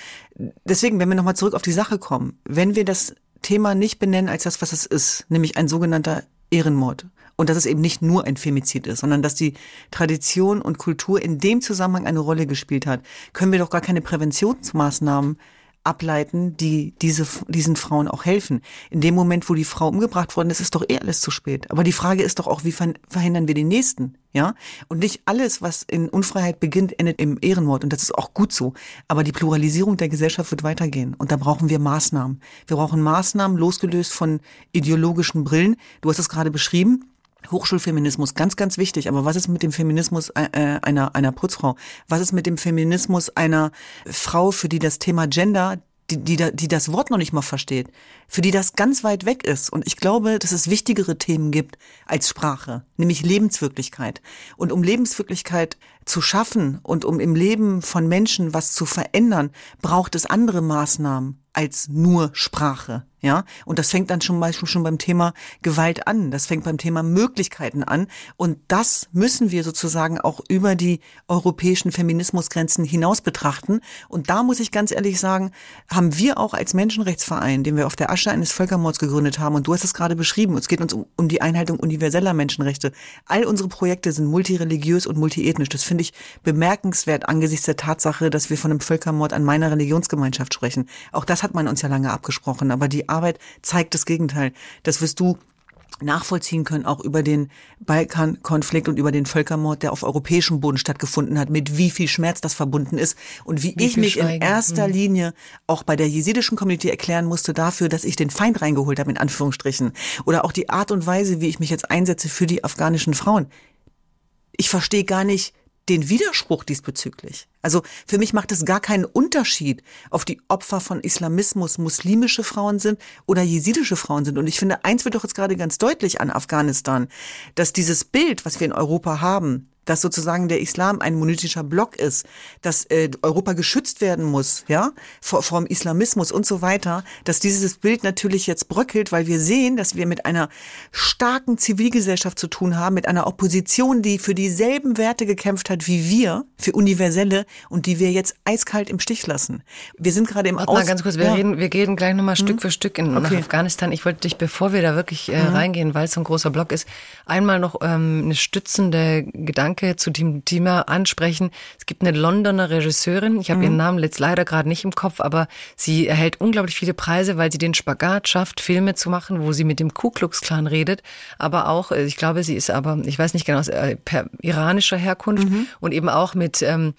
deswegen, wenn wir nochmal zurück auf die Sache kommen, wenn wir das Thema nicht benennen als das, was es ist, nämlich ein sogenannter Ehrenmord, und dass es eben nicht nur ein Femizid ist, sondern dass die Tradition und Kultur in dem Zusammenhang eine Rolle gespielt hat, können wir doch gar keine Präventionsmaßnahmen ableiten, die diese, diesen Frauen auch helfen. In dem Moment, wo die Frau umgebracht worden ist, ist doch eh alles zu spät. Aber die Frage ist doch auch, wie verhindern wir den nächsten? Ja? Und nicht alles, was in Unfreiheit beginnt, endet im Ehrenmord. Und das ist auch gut so. Aber die Pluralisierung der Gesellschaft wird weitergehen. Und da brauchen wir Maßnahmen. Wir brauchen Maßnahmen losgelöst von ideologischen Brillen. Du hast es gerade beschrieben. Hochschulfeminismus, ganz, ganz wichtig. Aber was ist mit dem Feminismus äh, äh, einer, einer Putzfrau? Was ist mit dem Feminismus einer Frau, für die das Thema Gender die, die, die das Wort noch nicht mal versteht, für die das ganz weit weg ist. Und ich glaube, dass es wichtigere Themen gibt als Sprache, nämlich Lebenswirklichkeit. Und um Lebenswirklichkeit zu schaffen und um im Leben von Menschen was zu verändern, braucht es andere Maßnahmen als nur Sprache. Ja, und das fängt dann schon Beispiel schon beim Thema Gewalt an. Das fängt beim Thema Möglichkeiten an. Und das müssen wir sozusagen auch über die europäischen Feminismusgrenzen hinaus betrachten. Und da muss ich ganz ehrlich sagen, haben wir auch als Menschenrechtsverein, den wir auf der Asche eines Völkermords gegründet haben, und du hast es gerade beschrieben, es geht uns um, um die Einhaltung universeller Menschenrechte. All unsere Projekte sind multireligiös und multiethnisch. Das finde ich bemerkenswert angesichts der Tatsache, dass wir von einem Völkermord an meiner Religionsgemeinschaft sprechen. Auch das hat man uns ja lange abgesprochen. Aber die Arbeit zeigt das Gegenteil. Das wirst du nachvollziehen können, auch über den Balkankonflikt und über den Völkermord, der auf europäischem Boden stattgefunden hat, mit wie viel Schmerz das verbunden ist und wie, wie ich mich Schweigen. in erster hm. Linie auch bei der jesidischen Community erklären musste dafür, dass ich den Feind reingeholt habe, in Anführungsstrichen. Oder auch die Art und Weise, wie ich mich jetzt einsetze für die afghanischen Frauen. Ich verstehe gar nicht, den Widerspruch diesbezüglich. Also für mich macht es gar keinen Unterschied, ob die Opfer von Islamismus muslimische Frauen sind oder jesidische Frauen sind. Und ich finde, eins wird doch jetzt gerade ganz deutlich an Afghanistan, dass dieses Bild, was wir in Europa haben, dass sozusagen der Islam ein monotheischer Block ist, dass äh, Europa geschützt werden muss, ja, vor, vor dem Islamismus und so weiter, dass dieses Bild natürlich jetzt bröckelt, weil wir sehen, dass wir mit einer starken Zivilgesellschaft zu tun haben, mit einer Opposition, die für dieselben Werte gekämpft hat wie wir, für universelle und die wir jetzt eiskalt im Stich lassen. Wir sind gerade im Warte Aus mal ganz kurz, wir ja. reden, wir gehen gleich nochmal mhm. Stück für Stück in, okay. nach Afghanistan. Ich wollte dich, bevor wir da wirklich äh, mhm. reingehen, weil es so ein großer Block ist, einmal noch ähm, eine stützende Gedanke Gedanke zu dem Thema ansprechen. Es gibt eine Londoner Regisseurin, ich habe mhm. ihren Namen jetzt leider gerade nicht im Kopf, aber sie erhält unglaublich viele Preise, weil sie den Spagat schafft, Filme zu machen, wo sie mit dem Ku Klux Klan redet, aber auch, äh, ich glaube, sie ist aber, ich weiß nicht genau, aus äh, iranischer Herkunft mhm. und eben auch mit ähm,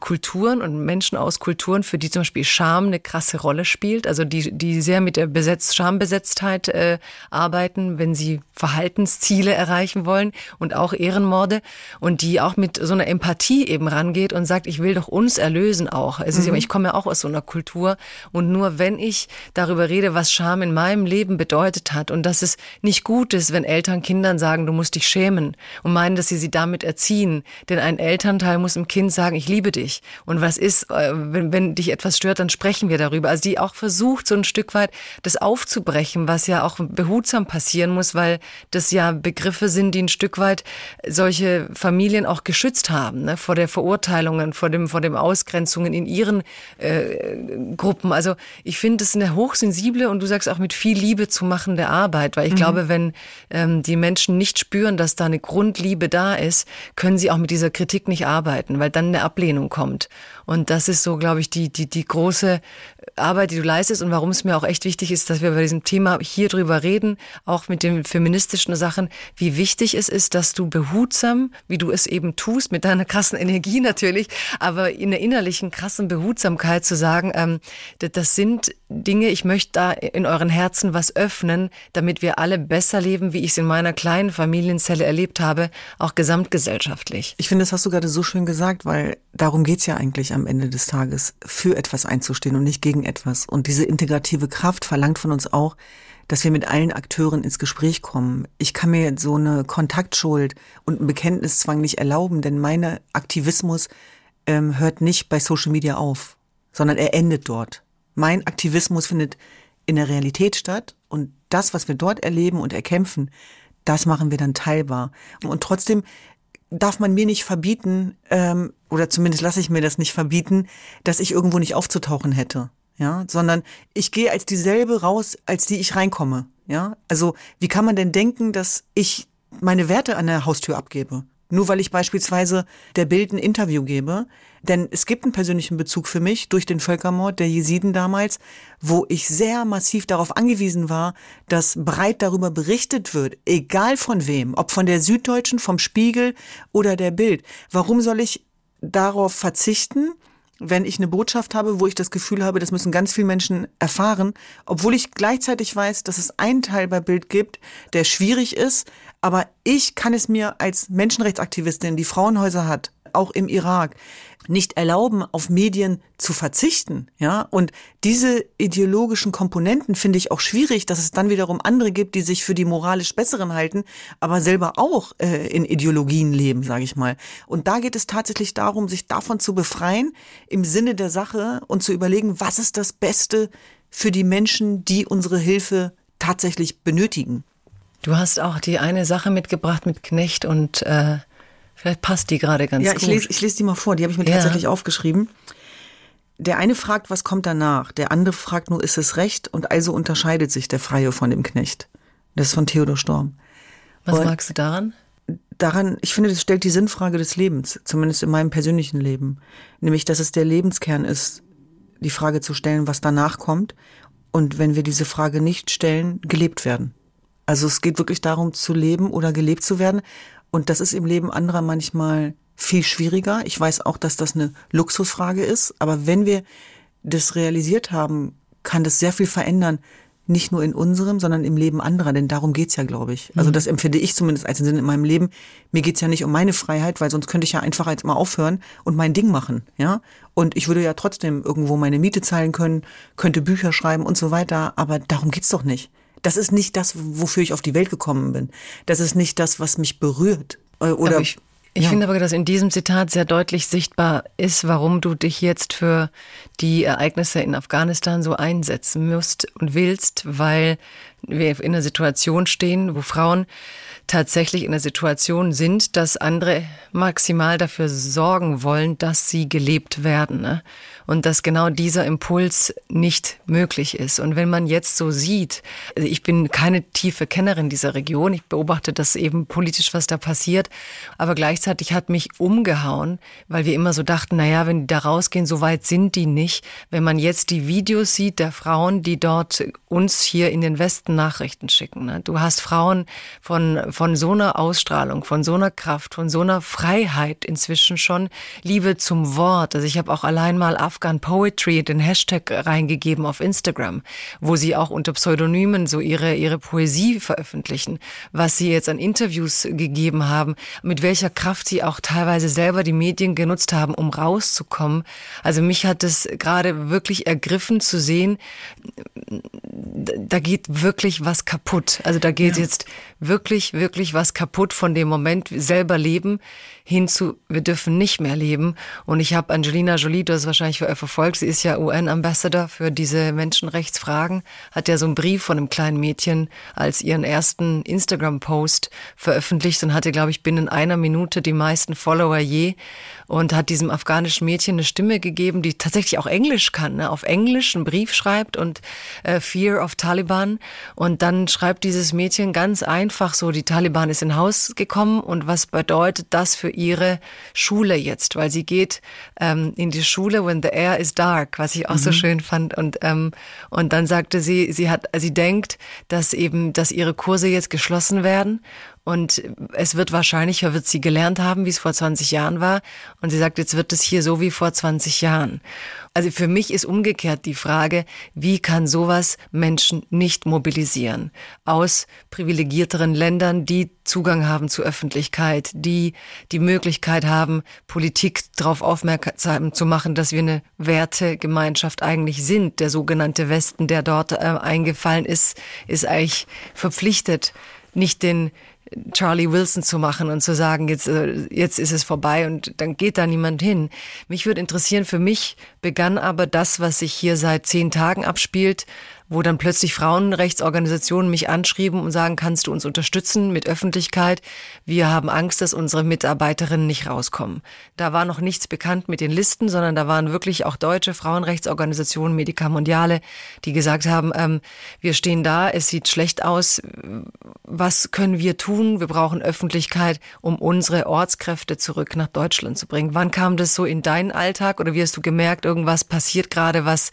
Kulturen und Menschen aus Kulturen, für die zum Beispiel Scham eine krasse Rolle spielt, also die, die sehr mit der Besetz Schambesetztheit äh, arbeiten, wenn sie Verhaltensziele erreichen wollen und auch Ehrenmorde und die auch mit so einer Empathie eben rangeht und sagt, ich will doch uns erlösen auch. Es ist mhm. immer, ich komme ja auch aus so einer Kultur und nur wenn ich darüber rede, was Scham in meinem Leben bedeutet hat und dass es nicht gut ist, wenn Eltern Kindern sagen, du musst dich schämen und meinen, dass sie sie damit erziehen. Denn ein Elternteil muss dem Kind sagen, ich liebe dich. Und was ist, äh, wenn, wenn dich etwas stört, dann sprechen wir darüber. Also die auch versucht, so ein Stück weit das aufzubrechen, was ja auch behutsam passieren muss, weil das ja Begriffe sind, die ein Stück weit solche Familien Familien auch geschützt haben, ne, vor der Verurteilungen, vor dem, vor dem Ausgrenzungen in ihren äh, Gruppen. Also ich finde es eine hochsensible und du sagst auch mit viel Liebe zu machende Arbeit, weil ich mhm. glaube, wenn ähm, die Menschen nicht spüren, dass da eine Grundliebe da ist, können sie auch mit dieser Kritik nicht arbeiten, weil dann eine Ablehnung kommt. Und das ist so, glaube ich, die, die, die große Arbeit, die du leistest und warum es mir auch echt wichtig ist, dass wir bei diesem Thema hier drüber reden, auch mit den feministischen Sachen, wie wichtig es ist, dass du behutsam, wie du es eben tust, mit deiner krassen Energie natürlich, aber in der innerlichen krassen Behutsamkeit zu sagen, ähm, das sind Dinge, ich möchte da in euren Herzen was öffnen, damit wir alle besser leben, wie ich es in meiner kleinen Familienzelle erlebt habe, auch gesamtgesellschaftlich. Ich finde, das hast du gerade so schön gesagt, weil darum geht's ja eigentlich am Ende des Tages, für etwas einzustehen und nicht gegen etwas. Und diese integrative Kraft verlangt von uns auch, dass wir mit allen Akteuren ins Gespräch kommen. Ich kann mir so eine Kontaktschuld und einen Bekenntniszwang nicht erlauben, denn mein Aktivismus ähm, hört nicht bei Social Media auf, sondern er endet dort. Mein Aktivismus findet in der Realität statt und das, was wir dort erleben und erkämpfen, das machen wir dann teilbar. Und trotzdem darf man mir nicht verbieten, ähm, oder zumindest lasse ich mir das nicht verbieten, dass ich irgendwo nicht aufzutauchen hätte. Ja, sondern ich gehe als dieselbe raus, als die ich reinkomme. Ja, also wie kann man denn denken, dass ich meine Werte an der Haustür abgebe? Nur weil ich beispielsweise der Bild ein Interview gebe. Denn es gibt einen persönlichen Bezug für mich durch den Völkermord der Jesiden damals, wo ich sehr massiv darauf angewiesen war, dass breit darüber berichtet wird, egal von wem, ob von der Süddeutschen, vom Spiegel oder der Bild. Warum soll ich darauf verzichten, wenn ich eine Botschaft habe, wo ich das Gefühl habe, das müssen ganz viele Menschen erfahren, obwohl ich gleichzeitig weiß, dass es einen Teil bei Bild gibt, der schwierig ist, aber ich kann es mir als Menschenrechtsaktivistin, die Frauenhäuser hat, auch im Irak, nicht erlauben, auf Medien zu verzichten, ja. Und diese ideologischen Komponenten finde ich auch schwierig, dass es dann wiederum andere gibt, die sich für die moralisch Besseren halten, aber selber auch äh, in Ideologien leben, sage ich mal. Und da geht es tatsächlich darum, sich davon zu befreien im Sinne der Sache und zu überlegen, was ist das Beste für die Menschen, die unsere Hilfe tatsächlich benötigen. Du hast auch die eine Sache mitgebracht mit Knecht und äh, vielleicht passt die gerade ganz ja, gut. Ja, ich lese, ich lese die mal vor, die habe ich mir ja. tatsächlich aufgeschrieben. Der eine fragt, was kommt danach? Der andere fragt nur, ist es recht? Und also unterscheidet sich der Freie von dem Knecht. Das ist von Theodor Storm. Was und magst du daran? Daran, ich finde, das stellt die Sinnfrage des Lebens, zumindest in meinem persönlichen Leben. Nämlich, dass es der Lebenskern ist, die Frage zu stellen, was danach kommt. Und wenn wir diese Frage nicht stellen, gelebt werden. Also es geht wirklich darum, zu leben oder gelebt zu werden. Und das ist im Leben anderer manchmal viel schwieriger. Ich weiß auch, dass das eine Luxusfrage ist. Aber wenn wir das realisiert haben, kann das sehr viel verändern. Nicht nur in unserem, sondern im Leben anderer, denn darum geht's ja, glaube ich. Also mhm. das empfinde ich zumindest als Sinn in meinem Leben. Mir geht's ja nicht um meine Freiheit, weil sonst könnte ich ja einfach jetzt mal aufhören und mein Ding machen, ja. Und ich würde ja trotzdem irgendwo meine Miete zahlen können, könnte Bücher schreiben und so weiter. Aber darum geht's doch nicht. Das ist nicht das, wofür ich auf die Welt gekommen bin. Das ist nicht das, was mich berührt. Äh, oder ich, ich ja. finde aber, dass in diesem Zitat sehr deutlich sichtbar ist, warum du dich jetzt für die Ereignisse in Afghanistan so einsetzen musst und willst, weil wir in einer Situation stehen, wo Frauen tatsächlich in der Situation sind, dass andere maximal dafür sorgen wollen, dass sie gelebt werden. Ne? Und dass genau dieser Impuls nicht möglich ist. Und wenn man jetzt so sieht, also ich bin keine tiefe Kennerin dieser Region, ich beobachte das eben politisch, was da passiert, aber gleichzeitig hat mich umgehauen, weil wir immer so dachten, na ja, wenn die da rausgehen, so weit sind die nicht. Wenn man jetzt die Videos sieht der Frauen, die dort uns hier in den Westen Nachrichten schicken. Ne? Du hast Frauen von, von so einer Ausstrahlung, von so einer Kraft, von so einer Freiheit inzwischen schon, Liebe zum Wort. Also ich habe auch allein mal Afghan Poetry den Hashtag reingegeben auf Instagram, wo sie auch unter Pseudonymen so ihre, ihre Poesie veröffentlichen, was sie jetzt an Interviews gegeben haben, mit welcher Kraft sie auch teilweise selber die Medien genutzt haben, um rauszukommen. Also mich hat es gerade wirklich ergriffen zu sehen, da geht wirklich was kaputt. Also da geht ja. jetzt wirklich, wirklich was kaputt von dem Moment selber leben hin zu, wir dürfen nicht mehr leben. Und ich habe Angelina Jolie, du hast wahrscheinlich verfolgt, sie ist ja UN-Ambassador für diese Menschenrechtsfragen, hat ja so einen Brief von einem kleinen Mädchen als ihren ersten Instagram-Post veröffentlicht und hatte, glaube ich, binnen einer Minute die meisten Follower je und hat diesem afghanischen Mädchen eine Stimme gegeben, die tatsächlich auch Englisch kann, ne? auf Englisch einen Brief schreibt und äh, Fear of Taliban. Und dann schreibt dieses Mädchen ganz einfach so, die Taliban ist in Haus gekommen und was bedeutet das für ihre Schule jetzt, weil sie geht ähm, in die Schule when the air is dark, was ich auch mhm. so schön fand und ähm, und dann sagte sie, sie hat, sie denkt, dass eben, dass ihre Kurse jetzt geschlossen werden und es wird wahrscheinlich, wird sie gelernt haben, wie es vor 20 Jahren war. Und sie sagt, jetzt wird es hier so wie vor 20 Jahren. Also für mich ist umgekehrt die Frage, wie kann sowas Menschen nicht mobilisieren? Aus privilegierteren Ländern, die Zugang haben zur Öffentlichkeit, die die Möglichkeit haben, Politik darauf aufmerksam zu machen, dass wir eine Wertegemeinschaft eigentlich sind. Der sogenannte Westen, der dort äh, eingefallen ist, ist eigentlich verpflichtet, nicht den Charlie Wilson zu machen und zu sagen, jetzt, äh, jetzt ist es vorbei und dann geht da niemand hin. Mich würde interessieren, für mich begann aber das, was sich hier seit zehn Tagen abspielt, wo dann plötzlich Frauenrechtsorganisationen mich anschrieben und sagen, kannst du uns unterstützen mit Öffentlichkeit? Wir haben Angst, dass unsere Mitarbeiterinnen nicht rauskommen. Da war noch nichts bekannt mit den Listen, sondern da waren wirklich auch deutsche Frauenrechtsorganisationen, Medica Mondiale, die gesagt haben, ähm, wir stehen da, es sieht schlecht aus. Was können wir tun? Wir brauchen Öffentlichkeit, um unsere Ortskräfte zurück nach Deutschland zu bringen. Wann kam das so in deinen Alltag oder wie hast du gemerkt, irgendwas passiert gerade, was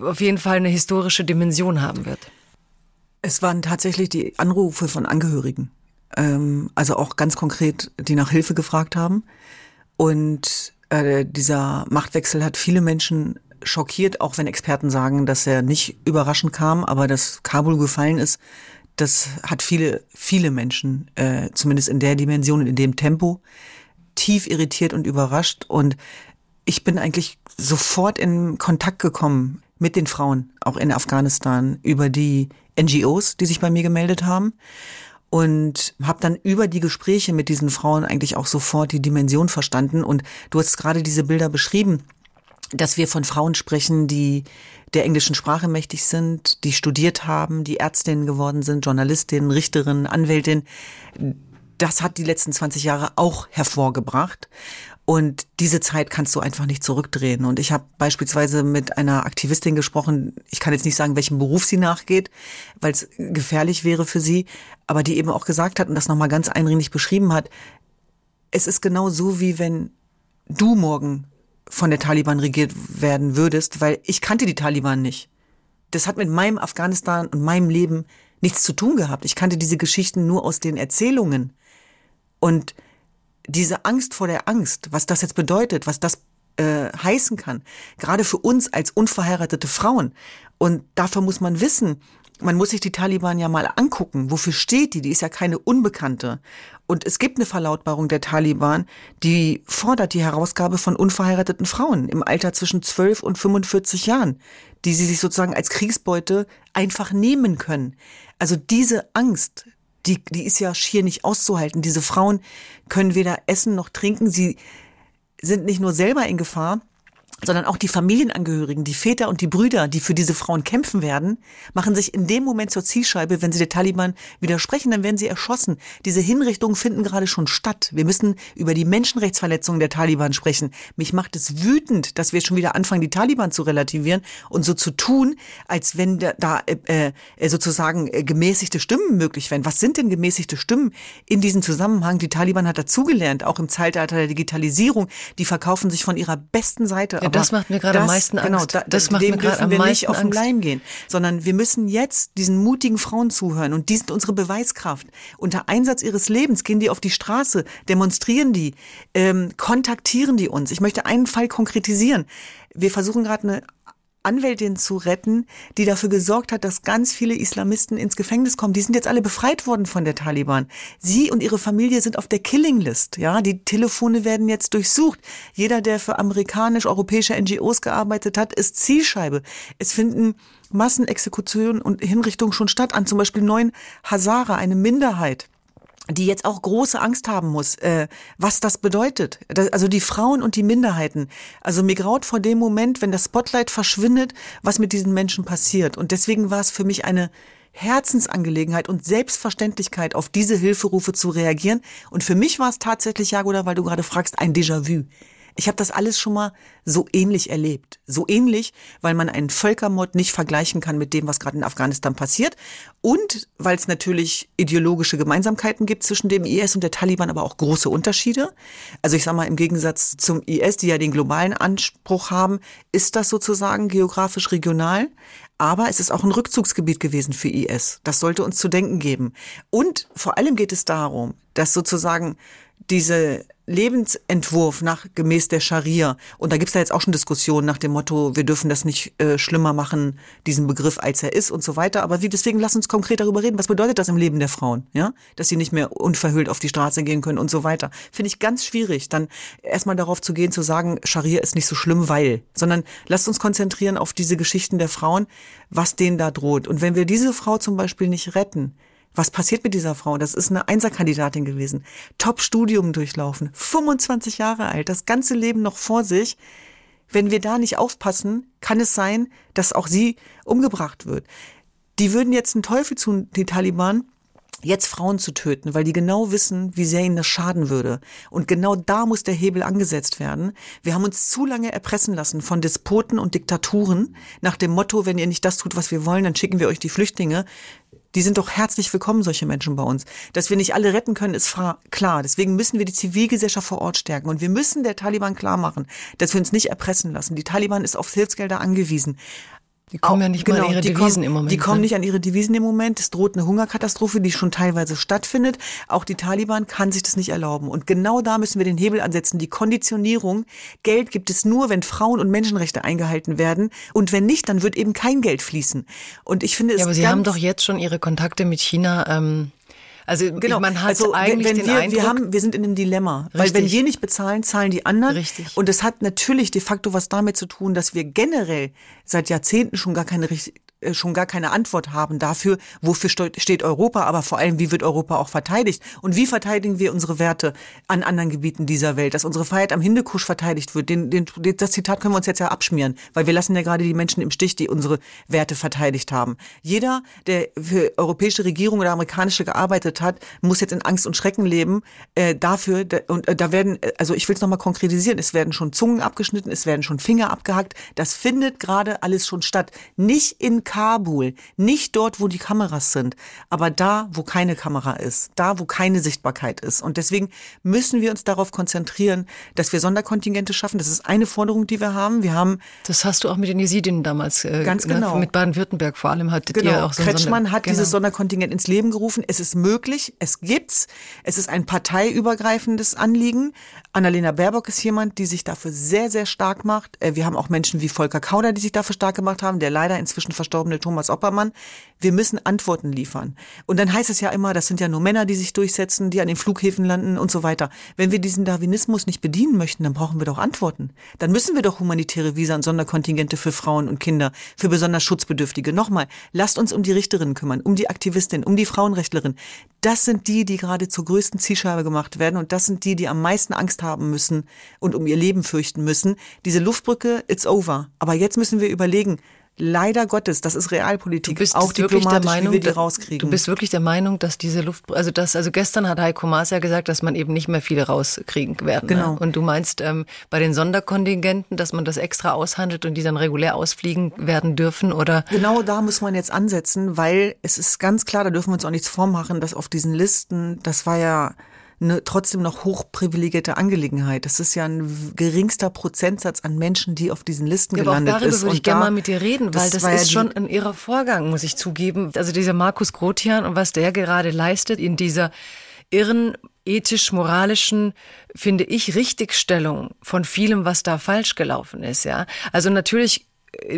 auf jeden Fall eine historische Dimension haben wird. Es waren tatsächlich die Anrufe von Angehörigen, ähm, also auch ganz konkret, die nach Hilfe gefragt haben. Und äh, dieser Machtwechsel hat viele Menschen schockiert, auch wenn Experten sagen, dass er nicht überraschend kam, aber dass Kabul gefallen ist, das hat viele, viele Menschen, äh, zumindest in der Dimension, in dem Tempo, tief irritiert und überrascht. Und ich bin eigentlich sofort in Kontakt gekommen mit den Frauen, auch in Afghanistan, über die NGOs, die sich bei mir gemeldet haben. Und habe dann über die Gespräche mit diesen Frauen eigentlich auch sofort die Dimension verstanden. Und du hast gerade diese Bilder beschrieben, dass wir von Frauen sprechen, die der englischen Sprache mächtig sind, die studiert haben, die Ärztinnen geworden sind, Journalistinnen, Richterinnen, Anwältinnen. Das hat die letzten 20 Jahre auch hervorgebracht. Und diese Zeit kannst du einfach nicht zurückdrehen. Und ich habe beispielsweise mit einer Aktivistin gesprochen, ich kann jetzt nicht sagen, welchem Beruf sie nachgeht, weil es gefährlich wäre für sie, aber die eben auch gesagt hat und das nochmal ganz eindringlich beschrieben hat, es ist genau so, wie wenn du morgen von der Taliban regiert werden würdest, weil ich kannte die Taliban nicht. Das hat mit meinem Afghanistan und meinem Leben nichts zu tun gehabt. Ich kannte diese Geschichten nur aus den Erzählungen. Und diese Angst vor der Angst, was das jetzt bedeutet, was das äh, heißen kann, gerade für uns als unverheiratete Frauen. Und dafür muss man wissen, man muss sich die Taliban ja mal angucken. Wofür steht die? Die ist ja keine Unbekannte. Und es gibt eine Verlautbarung der Taliban, die fordert die Herausgabe von unverheirateten Frauen im Alter zwischen 12 und 45 Jahren, die sie sich sozusagen als Kriegsbeute einfach nehmen können. Also diese Angst, die, die ist ja schier nicht auszuhalten. Diese Frauen können weder essen noch trinken. Sie sind nicht nur selber in Gefahr, sondern auch die Familienangehörigen, die Väter und die Brüder, die für diese Frauen kämpfen werden, machen sich in dem Moment zur Zielscheibe, wenn sie der Taliban widersprechen, dann werden sie erschossen. Diese Hinrichtungen finden gerade schon statt. Wir müssen über die Menschenrechtsverletzungen der Taliban sprechen. Mich macht es wütend, dass wir schon wieder anfangen, die Taliban zu relativieren und so zu tun, als wenn da äh, äh, sozusagen äh, gemäßigte Stimmen möglich wären. Was sind denn gemäßigte Stimmen in diesem Zusammenhang? Die Taliban hat dazugelernt, auch im Zeitalter der Digitalisierung. Die verkaufen sich von ihrer besten Seite. Ja, das macht mir gerade am meisten Angst. Genau, da, das macht mir gerade am wir nicht auf den Leim gehen, sondern wir müssen jetzt diesen mutigen Frauen zuhören und die sind unsere Beweiskraft. Unter Einsatz ihres Lebens gehen die auf die Straße, demonstrieren die, ähm, kontaktieren die uns. Ich möchte einen Fall konkretisieren. Wir versuchen gerade eine Anwältin zu retten, die dafür gesorgt hat, dass ganz viele Islamisten ins Gefängnis kommen. Die sind jetzt alle befreit worden von der Taliban. Sie und ihre Familie sind auf der Killing List. Ja, die Telefone werden jetzt durchsucht. Jeder, der für amerikanisch-europäische NGOs gearbeitet hat, ist Zielscheibe. Es finden Massenexekutionen und Hinrichtungen schon statt an zum Beispiel neun Hazara, eine Minderheit die jetzt auch große Angst haben muss, äh, was das bedeutet. also die Frauen und die Minderheiten. Also mir graut vor dem Moment, wenn das Spotlight verschwindet, was mit diesen Menschen passiert. Und deswegen war es für mich eine Herzensangelegenheit und Selbstverständlichkeit, auf diese Hilferufe zu reagieren. Und für mich war es tatsächlich, Jagoda, weil du gerade fragst, ein Déjà-vu. Ich habe das alles schon mal so ähnlich erlebt. So ähnlich, weil man einen Völkermord nicht vergleichen kann mit dem, was gerade in Afghanistan passiert. Und weil es natürlich ideologische Gemeinsamkeiten gibt zwischen dem IS und der Taliban, aber auch große Unterschiede. Also ich sage mal, im Gegensatz zum IS, die ja den globalen Anspruch haben, ist das sozusagen geografisch regional. Aber es ist auch ein Rückzugsgebiet gewesen für IS. Das sollte uns zu denken geben. Und vor allem geht es darum, dass sozusagen diese Lebensentwurf nach gemäß der Scharia. Und da gibt's da jetzt auch schon Diskussionen nach dem Motto, wir dürfen das nicht äh, schlimmer machen, diesen Begriff, als er ist und so weiter. Aber wie, deswegen lass uns konkret darüber reden. Was bedeutet das im Leben der Frauen? Ja, dass sie nicht mehr unverhüllt auf die Straße gehen können und so weiter. Finde ich ganz schwierig, dann erstmal darauf zu gehen, zu sagen, Scharia ist nicht so schlimm, weil, sondern lasst uns konzentrieren auf diese Geschichten der Frauen, was denen da droht. Und wenn wir diese Frau zum Beispiel nicht retten, was passiert mit dieser Frau? Das ist eine Einserkandidatin gewesen. Top-Studium durchlaufen. 25 Jahre alt, das ganze Leben noch vor sich. wenn wir da nicht aufpassen, kann es sein, dass auch sie umgebracht wird. Die würden jetzt einen Teufel tun, die Taliban, jetzt Frauen zu töten, weil die genau wissen, wie sehr ihnen das schaden würde. Und genau da muss der Hebel angesetzt werden. Wir haben uns zu lange erpressen lassen von Despoten und Diktaturen nach dem Motto, wenn ihr nicht das tut, was wir wollen, dann schicken wir euch die Flüchtlinge. Die sind doch herzlich willkommen, solche Menschen bei uns. Dass wir nicht alle retten können, ist klar. Deswegen müssen wir die Zivilgesellschaft vor Ort stärken. Und wir müssen der Taliban klar machen, dass wir uns nicht erpressen lassen. Die Taliban ist auf Hilfsgelder angewiesen. Die kommen ja nicht genau, mal an ihre Devisen kommen, im Moment. Die kommen ne? nicht an ihre Devisen im Moment. Es droht eine Hungerkatastrophe, die schon teilweise stattfindet. Auch die Taliban kann sich das nicht erlauben. Und genau da müssen wir den Hebel ansetzen. Die Konditionierung. Geld gibt es nur, wenn Frauen- und Menschenrechte eingehalten werden. Und wenn nicht, dann wird eben kein Geld fließen. Und ich finde es. Ja, aber Sie haben doch jetzt schon Ihre Kontakte mit China ähm, also genau. man hat also, eigentlich wenn den wir, Eindruck, wir haben, wir sind in einem Dilemma, richtig. weil wenn wir nicht bezahlen, zahlen die anderen. Richtig. Und es hat natürlich de facto was damit zu tun, dass wir generell seit Jahrzehnten schon gar keine schon gar keine Antwort haben dafür, wofür steht Europa, aber vor allem, wie wird Europa auch verteidigt und wie verteidigen wir unsere Werte an anderen Gebieten dieser Welt, dass unsere Freiheit am Hindekusch verteidigt wird. Den, den, das Zitat können wir uns jetzt ja abschmieren, weil wir lassen ja gerade die Menschen im Stich, die unsere Werte verteidigt haben. Jeder, der für europäische Regierung oder amerikanische gearbeitet hat, muss jetzt in Angst und Schrecken leben äh, dafür und äh, da werden, äh, also ich will es nochmal konkretisieren, es werden schon Zungen abgeschnitten, es werden schon Finger abgehackt, das findet gerade alles schon statt. Nicht in Kabul, nicht dort, wo die Kameras sind, aber da, wo keine Kamera ist, da, wo keine Sichtbarkeit ist. Und deswegen müssen wir uns darauf konzentrieren, dass wir Sonderkontingente schaffen. Das ist eine Forderung, die wir haben. Wir haben. Das hast du auch mit den Jesidinnen damals. Äh, ganz ne, genau. Ne, mit Baden-Württemberg vor allem hattet genau. ihr auch so Kretschmann Sonder hat genau. dieses Sonderkontingent ins Leben gerufen. Es ist möglich, es gibt's. Es ist ein parteiübergreifendes Anliegen. Annalena Baerbock ist jemand, die sich dafür sehr, sehr stark macht. Äh, wir haben auch Menschen wie Volker Kauder, die sich dafür stark gemacht haben, der leider inzwischen verstorben verstorbene Thomas Oppermann. Wir müssen Antworten liefern. Und dann heißt es ja immer, das sind ja nur Männer, die sich durchsetzen, die an den Flughäfen landen und so weiter. Wenn wir diesen Darwinismus nicht bedienen möchten, dann brauchen wir doch Antworten. Dann müssen wir doch humanitäre Visa und Sonderkontingente für Frauen und Kinder, für besonders Schutzbedürftige. Nochmal, lasst uns um die Richterinnen kümmern, um die Aktivistin, um die Frauenrechtlerin. Das sind die, die gerade zur größten Zielscheibe gemacht werden und das sind die, die am meisten Angst haben müssen und um ihr Leben fürchten müssen. Diese Luftbrücke, it's over. Aber jetzt müssen wir überlegen, leider Gottes, das ist Realpolitik, du bist auch diplomatisch, der Meinung, wie wir die rauskriegen. Du bist wirklich der Meinung, dass diese Luft, also das, also gestern hat Heiko Maas ja gesagt, dass man eben nicht mehr viele rauskriegen werden. Ne? Genau. Ne? Und du meinst ähm, bei den Sonderkontingenten, dass man das extra aushandelt und die dann regulär ausfliegen werden dürfen, oder? Genau da muss man jetzt ansetzen, weil es ist ganz klar, da dürfen wir uns auch nichts vormachen, dass auf diesen Listen, das war ja eine trotzdem noch hochprivilegierte Angelegenheit. Das ist ja ein geringster Prozentsatz an Menschen, die auf diesen Listen ja, gelandet aber auch darüber ist. würde ich gerne mal mit dir reden, weil das, das ist ja schon ein irrer Vorgang, muss ich zugeben. Also dieser Markus Grotian und was der gerade leistet in dieser irren ethisch-moralischen, finde ich, Richtigstellung von vielem, was da falsch gelaufen ist, ja. Also natürlich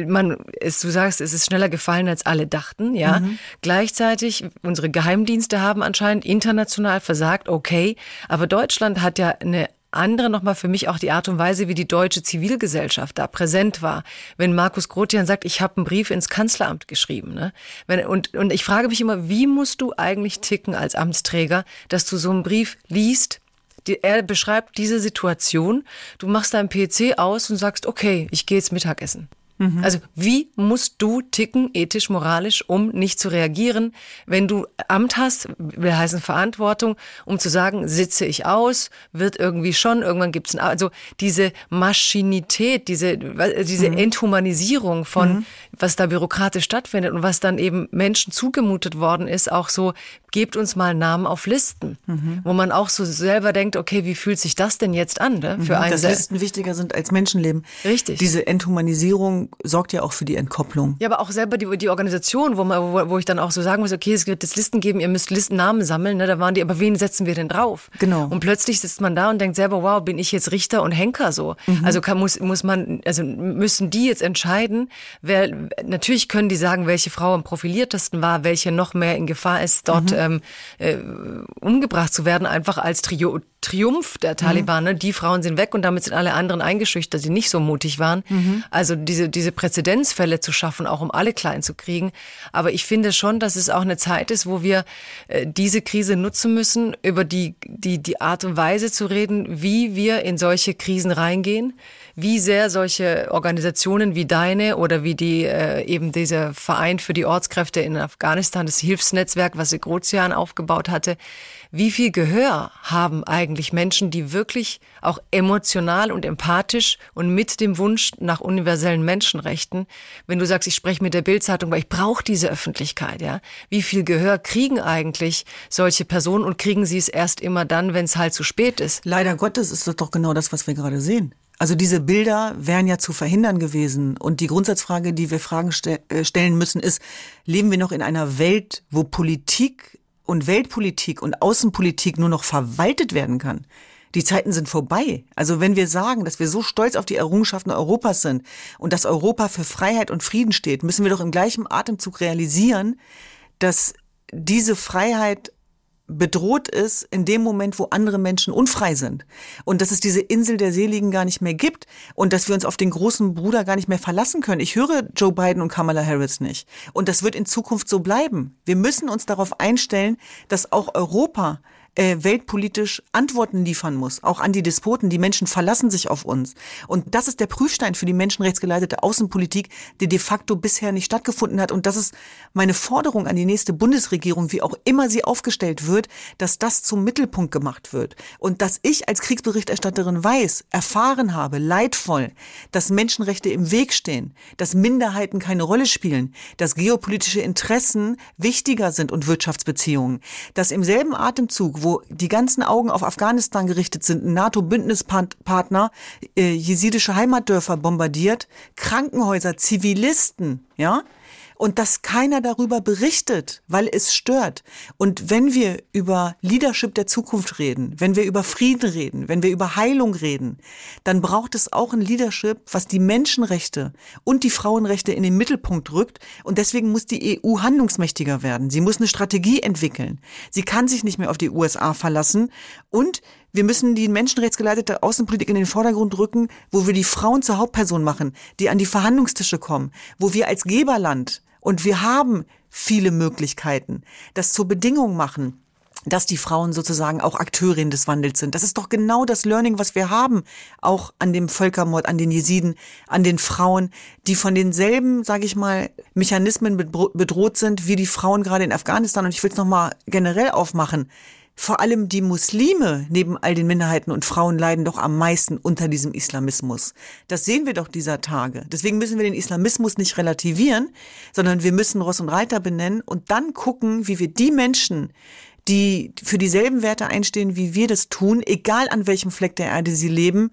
man, es, du sagst, es ist schneller gefallen, als alle dachten, ja. Mhm. Gleichzeitig, unsere Geheimdienste haben anscheinend international versagt, okay. Aber Deutschland hat ja eine andere nochmal für mich auch die Art und Weise, wie die deutsche Zivilgesellschaft da präsent war. Wenn Markus Grotian sagt, ich habe einen Brief ins Kanzleramt geschrieben. Ne? Wenn, und, und ich frage mich immer, wie musst du eigentlich ticken als Amtsträger, dass du so einen Brief liest, die, er beschreibt diese Situation, du machst deinen PC aus und sagst, okay, ich gehe jetzt Mittagessen. Mhm. Also wie musst du ticken, ethisch, moralisch, um nicht zu reagieren, wenn du Amt hast, will heißen Verantwortung, um zu sagen, sitze ich aus, wird irgendwie schon, irgendwann gibt es also diese Maschinität, diese, diese mhm. Enthumanisierung von, mhm. was da bürokratisch stattfindet und was dann eben Menschen zugemutet worden ist, auch so, gebt uns mal Namen auf Listen, mhm. wo man auch so selber denkt, okay, wie fühlt sich das denn jetzt an, ne, für mhm. einen? Dass Listen wichtiger sind als Menschenleben. Richtig. Diese Enthumanisierung sorgt ja auch für die Entkopplung. Ja, aber auch selber die, die Organisation, wo, man, wo, wo ich dann auch so sagen muss, okay, es wird jetzt Listen geben, ihr müsst Listennamen sammeln, ne, da waren die, aber wen setzen wir denn drauf? Genau. Und plötzlich sitzt man da und denkt selber, wow, bin ich jetzt Richter und Henker so? Mhm. Also kann, muss, muss man, also müssen die jetzt entscheiden, wer, natürlich können die sagen, welche Frau am profiliertesten war, welche noch mehr in Gefahr ist, dort mhm. Ähm, äh, umgebracht zu werden, einfach als Trio Triumph der Taliban. Mhm. Die Frauen sind weg und damit sind alle anderen eingeschüchtert, die nicht so mutig waren. Mhm. Also diese, diese Präzedenzfälle zu schaffen, auch um alle klein zu kriegen. Aber ich finde schon, dass es auch eine Zeit ist, wo wir äh, diese Krise nutzen müssen, über die, die, die Art und Weise zu reden, wie wir in solche Krisen reingehen, wie sehr solche Organisationen wie deine oder wie die äh, eben dieser Verein für die Ortskräfte in Afghanistan, das Hilfsnetzwerk, was Grozian aufgebaut hatte, wie viel Gehör haben eigentlich Menschen, die wirklich auch emotional und empathisch und mit dem Wunsch nach universellen Menschenrechten, wenn du sagst, ich spreche mit der Bildzeitung, weil ich brauche diese Öffentlichkeit, ja, wie viel Gehör kriegen eigentlich solche Personen und kriegen sie es erst immer dann, wenn es halt zu spät ist? Leider Gottes ist das doch genau das, was wir gerade sehen. Also diese Bilder wären ja zu verhindern gewesen. Und die Grundsatzfrage, die wir Fragen ste äh, stellen müssen, ist, leben wir noch in einer Welt, wo Politik und Weltpolitik und Außenpolitik nur noch verwaltet werden kann. Die Zeiten sind vorbei. Also wenn wir sagen, dass wir so stolz auf die Errungenschaften Europas sind und dass Europa für Freiheit und Frieden steht, müssen wir doch im gleichen Atemzug realisieren, dass diese Freiheit bedroht ist in dem Moment, wo andere Menschen unfrei sind. Und dass es diese Insel der Seligen gar nicht mehr gibt und dass wir uns auf den großen Bruder gar nicht mehr verlassen können. Ich höre Joe Biden und Kamala Harris nicht. Und das wird in Zukunft so bleiben. Wir müssen uns darauf einstellen, dass auch Europa äh, weltpolitisch Antworten liefern muss, auch an die Despoten. Die Menschen verlassen sich auf uns. Und das ist der Prüfstein für die menschenrechtsgeleitete Außenpolitik, die de facto bisher nicht stattgefunden hat. Und das ist meine Forderung an die nächste Bundesregierung, wie auch immer sie aufgestellt wird, dass das zum Mittelpunkt gemacht wird. Und dass ich als Kriegsberichterstatterin weiß, erfahren habe, leidvoll, dass Menschenrechte im Weg stehen, dass Minderheiten keine Rolle spielen, dass geopolitische Interessen wichtiger sind und Wirtschaftsbeziehungen, dass im selben Atemzug wo die ganzen Augen auf Afghanistan gerichtet sind, NATO-Bündnispartner äh, jesidische Heimatdörfer bombardiert, Krankenhäuser, Zivilisten, ja, und dass keiner darüber berichtet, weil es stört. Und wenn wir über Leadership der Zukunft reden, wenn wir über Frieden reden, wenn wir über Heilung reden, dann braucht es auch ein Leadership, was die Menschenrechte und die Frauenrechte in den Mittelpunkt rückt. Und deswegen muss die EU handlungsmächtiger werden. Sie muss eine Strategie entwickeln. Sie kann sich nicht mehr auf die USA verlassen. Und wir müssen die menschenrechtsgeleitete Außenpolitik in den Vordergrund rücken, wo wir die Frauen zur Hauptperson machen, die an die Verhandlungstische kommen, wo wir als Geberland und wir haben viele Möglichkeiten, das zur Bedingung machen dass die Frauen sozusagen auch Akteurinnen des Wandels sind. Das ist doch genau das Learning, was wir haben, auch an dem Völkermord, an den Jesiden, an den Frauen, die von denselben, sage ich mal, Mechanismen bedroht sind wie die Frauen gerade in Afghanistan. Und ich will es nochmal generell aufmachen vor allem die Muslime neben all den Minderheiten und Frauen leiden doch am meisten unter diesem Islamismus. Das sehen wir doch dieser Tage. Deswegen müssen wir den Islamismus nicht relativieren, sondern wir müssen Ross und Reiter benennen und dann gucken, wie wir die Menschen, die für dieselben Werte einstehen, wie wir das tun, egal an welchem Fleck der Erde sie leben,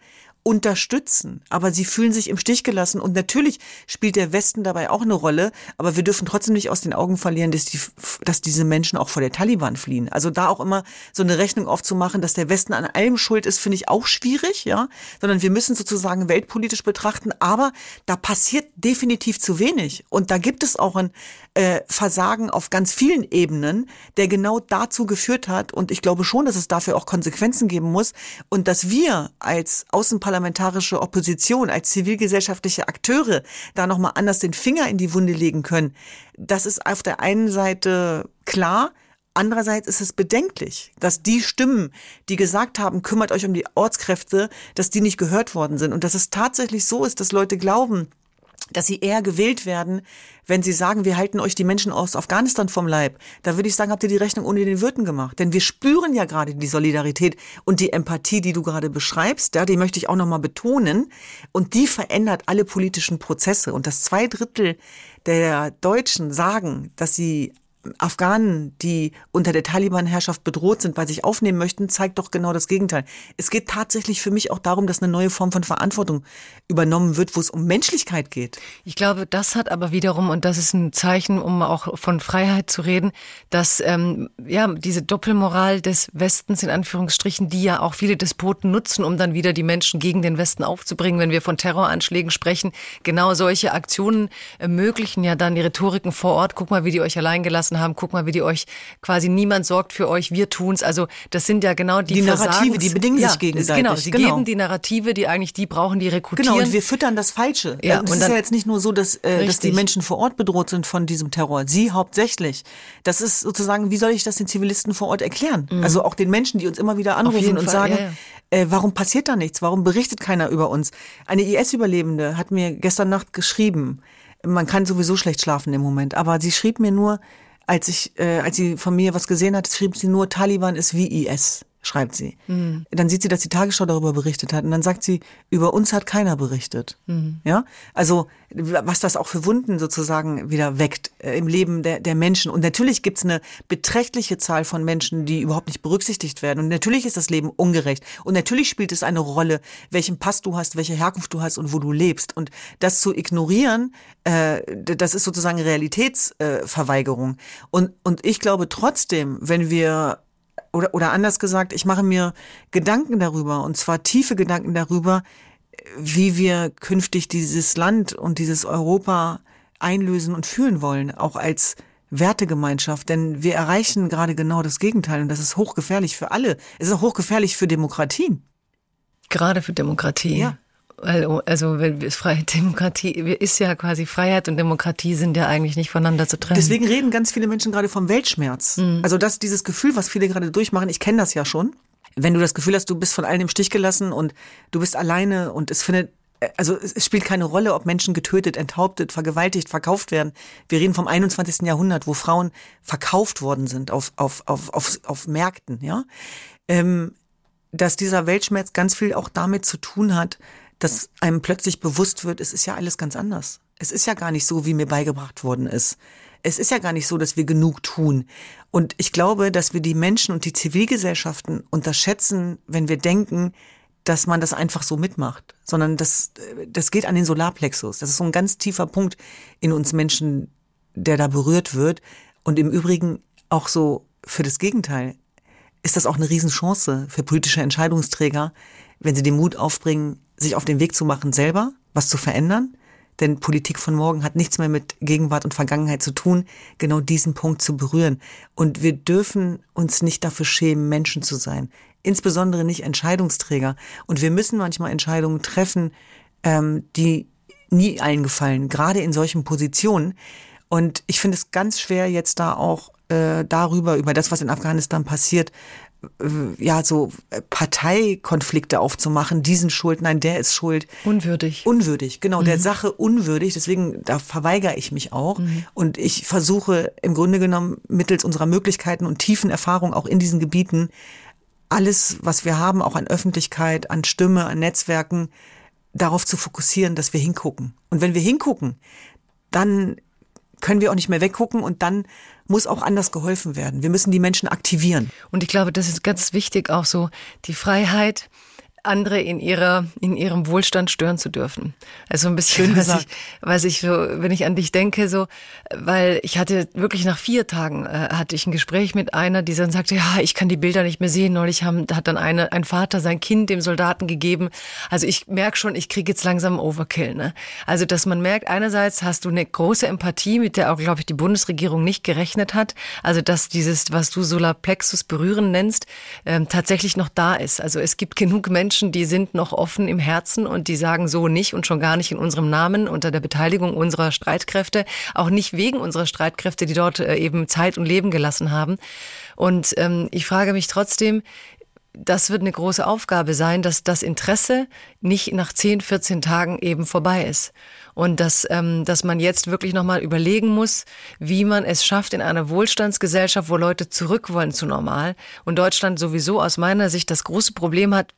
unterstützen. Aber sie fühlen sich im Stich gelassen. Und natürlich spielt der Westen dabei auch eine Rolle. Aber wir dürfen trotzdem nicht aus den Augen verlieren, dass, die, dass diese Menschen auch vor der Taliban fliehen. Also da auch immer so eine Rechnung aufzumachen, dass der Westen an allem schuld ist, finde ich auch schwierig, ja. Sondern wir müssen sozusagen weltpolitisch betrachten. Aber da passiert definitiv zu wenig. Und da gibt es auch ein äh, Versagen auf ganz vielen Ebenen, der genau dazu geführt hat. Und ich glaube schon, dass es dafür auch Konsequenzen geben muss. Und dass wir als Außenparlament parlamentarische Opposition, als zivilgesellschaftliche Akteure da nochmal anders den Finger in die Wunde legen können, das ist auf der einen Seite klar, Andererseits ist es bedenklich, dass die Stimmen, die gesagt haben, kümmert euch um die Ortskräfte, dass die nicht gehört worden sind und dass es tatsächlich so ist, dass Leute glauben, dass sie eher gewählt werden, wenn sie sagen, wir halten euch die Menschen aus Afghanistan vom Leib. Da würde ich sagen, habt ihr die Rechnung ohne den Wirten gemacht. Denn wir spüren ja gerade die Solidarität und die Empathie, die du gerade beschreibst. Ja, die möchte ich auch nochmal betonen. Und die verändert alle politischen Prozesse. Und das zwei Drittel der Deutschen sagen, dass sie Afghanen, die unter der Taliban-Herrschaft bedroht sind, bei sich aufnehmen möchten, zeigt doch genau das Gegenteil. Es geht tatsächlich für mich auch darum, dass eine neue Form von Verantwortung übernommen wird, wo es um Menschlichkeit geht. Ich glaube, das hat aber wiederum, und das ist ein Zeichen, um auch von Freiheit zu reden, dass ähm, ja diese Doppelmoral des Westens in Anführungsstrichen, die ja auch viele Despoten nutzen, um dann wieder die Menschen gegen den Westen aufzubringen, wenn wir von Terroranschlägen sprechen, genau solche Aktionen ermöglichen ja dann die Rhetoriken vor Ort. Guck mal, wie die euch allein gelassen gelassen haben, guck mal, wie die euch quasi niemand sorgt für euch, wir tun's. Also das sind ja genau die, die Narrative, die bedingen ja, sich gegenseitig. Genau, sie genau. geben die Narrative, die eigentlich die brauchen, die rekrutieren. Genau, und wir füttern das Falsche. Ja, und es ist ja jetzt nicht nur so, dass, äh, dass die Menschen vor Ort bedroht sind von diesem Terror. Sie hauptsächlich. Das ist sozusagen, wie soll ich das den Zivilisten vor Ort erklären? Mhm. Also auch den Menschen, die uns immer wieder anrufen und Fall, sagen, ja, ja Äh, warum passiert da nichts? Warum berichtet keiner über uns? Eine IS-Überlebende hat mir gestern Nacht geschrieben, man kann sowieso schlecht schlafen im Moment, aber sie schrieb mir nur, als ich, äh, als sie von mir was gesehen hat, schrieb sie nur, Taliban ist wie IS schreibt sie. Mhm. Dann sieht sie, dass die Tagesschau darüber berichtet hat und dann sagt sie, über uns hat keiner berichtet. Mhm. Ja, also was das auch für Wunden sozusagen wieder weckt äh, im Leben der, der Menschen. Und natürlich gibt's eine beträchtliche Zahl von Menschen, die überhaupt nicht berücksichtigt werden. Und natürlich ist das Leben ungerecht. Und natürlich spielt es eine Rolle, welchen Pass du hast, welche Herkunft du hast und wo du lebst. Und das zu ignorieren, äh, das ist sozusagen Realitätsverweigerung. Äh, und, und ich glaube trotzdem, wenn wir oder, oder anders gesagt, ich mache mir Gedanken darüber, und zwar tiefe Gedanken darüber, wie wir künftig dieses Land und dieses Europa einlösen und fühlen wollen, auch als Wertegemeinschaft, denn wir erreichen gerade genau das Gegenteil und das ist hochgefährlich für alle. Es ist auch hochgefährlich für Demokratien. Gerade für Demokratie. Ja. Also Freiheit, Demokratie ist ja quasi Freiheit und Demokratie sind ja eigentlich nicht voneinander zu trennen. Deswegen reden ganz viele Menschen gerade vom Weltschmerz. Mhm. Also das, dieses Gefühl, was viele gerade durchmachen, ich kenne das ja schon. Wenn du das Gefühl hast, du bist von allen im Stich gelassen und du bist alleine und es findet also es spielt keine Rolle, ob Menschen getötet, enthauptet, vergewaltigt, verkauft werden. Wir reden vom 21. Jahrhundert, wo Frauen verkauft worden sind auf, auf, auf, auf, auf Märkten, ja. Ähm, dass dieser Weltschmerz ganz viel auch damit zu tun hat, dass einem plötzlich bewusst wird, es ist ja alles ganz anders. Es ist ja gar nicht so, wie mir beigebracht worden ist. Es ist ja gar nicht so, dass wir genug tun. Und ich glaube, dass wir die Menschen und die Zivilgesellschaften unterschätzen, wenn wir denken, dass man das einfach so mitmacht, sondern das, das geht an den Solarplexus. Das ist so ein ganz tiefer Punkt in uns Menschen, der da berührt wird. Und im Übrigen auch so für das Gegenteil ist das auch eine Riesenchance für politische Entscheidungsträger, wenn sie den Mut aufbringen, sich auf den Weg zu machen, selber was zu verändern. Denn Politik von morgen hat nichts mehr mit Gegenwart und Vergangenheit zu tun, genau diesen Punkt zu berühren. Und wir dürfen uns nicht dafür schämen, Menschen zu sein. Insbesondere nicht Entscheidungsträger. Und wir müssen manchmal Entscheidungen treffen, ähm, die nie allen gefallen, gerade in solchen Positionen. Und ich finde es ganz schwer, jetzt da auch äh, darüber, über das, was in Afghanistan passiert, ja, so äh, Parteikonflikte aufzumachen, diesen schuld, nein, der ist schuld. Unwürdig. Unwürdig, genau, mhm. der Sache unwürdig, deswegen, da verweigere ich mich auch. Mhm. Und ich versuche im Grunde genommen mittels unserer Möglichkeiten und tiefen Erfahrung auch in diesen Gebieten alles, was wir haben, auch an Öffentlichkeit, an Stimme, an Netzwerken, darauf zu fokussieren, dass wir hingucken. Und wenn wir hingucken, dann können wir auch nicht mehr weggucken und dann muss auch anders geholfen werden. Wir müssen die Menschen aktivieren. Und ich glaube, das ist ganz wichtig auch so, die Freiheit, andere in ihrer in ihrem Wohlstand stören zu dürfen. Also ein bisschen was ich, was ich so, wenn ich an dich denke, so, weil ich hatte wirklich nach vier Tagen äh, hatte ich ein Gespräch mit einer, die dann sagte, ja, ich kann die Bilder nicht mehr sehen. Neulich haben, hat dann eine, ein Vater sein Kind dem Soldaten gegeben. Also ich merke schon, ich kriege jetzt langsam Overkill. Ne? Also dass man merkt, einerseits hast du eine große Empathie, mit der auch, glaube ich, die Bundesregierung nicht gerechnet hat. Also dass dieses, was du Solarplexus berühren nennst, ähm, tatsächlich noch da ist. Also es gibt genug Menschen Menschen, die sind noch offen im Herzen und die sagen so nicht und schon gar nicht in unserem Namen unter der Beteiligung unserer Streitkräfte, auch nicht wegen unserer Streitkräfte, die dort äh, eben Zeit und Leben gelassen haben. Und ähm, ich frage mich trotzdem, das wird eine große Aufgabe sein, dass das Interesse nicht nach 10, 14 Tagen eben vorbei ist. Und dass, ähm, dass man jetzt wirklich nochmal überlegen muss, wie man es schafft in einer Wohlstandsgesellschaft, wo Leute zurück wollen zu normal. Und Deutschland sowieso aus meiner Sicht das große Problem hat,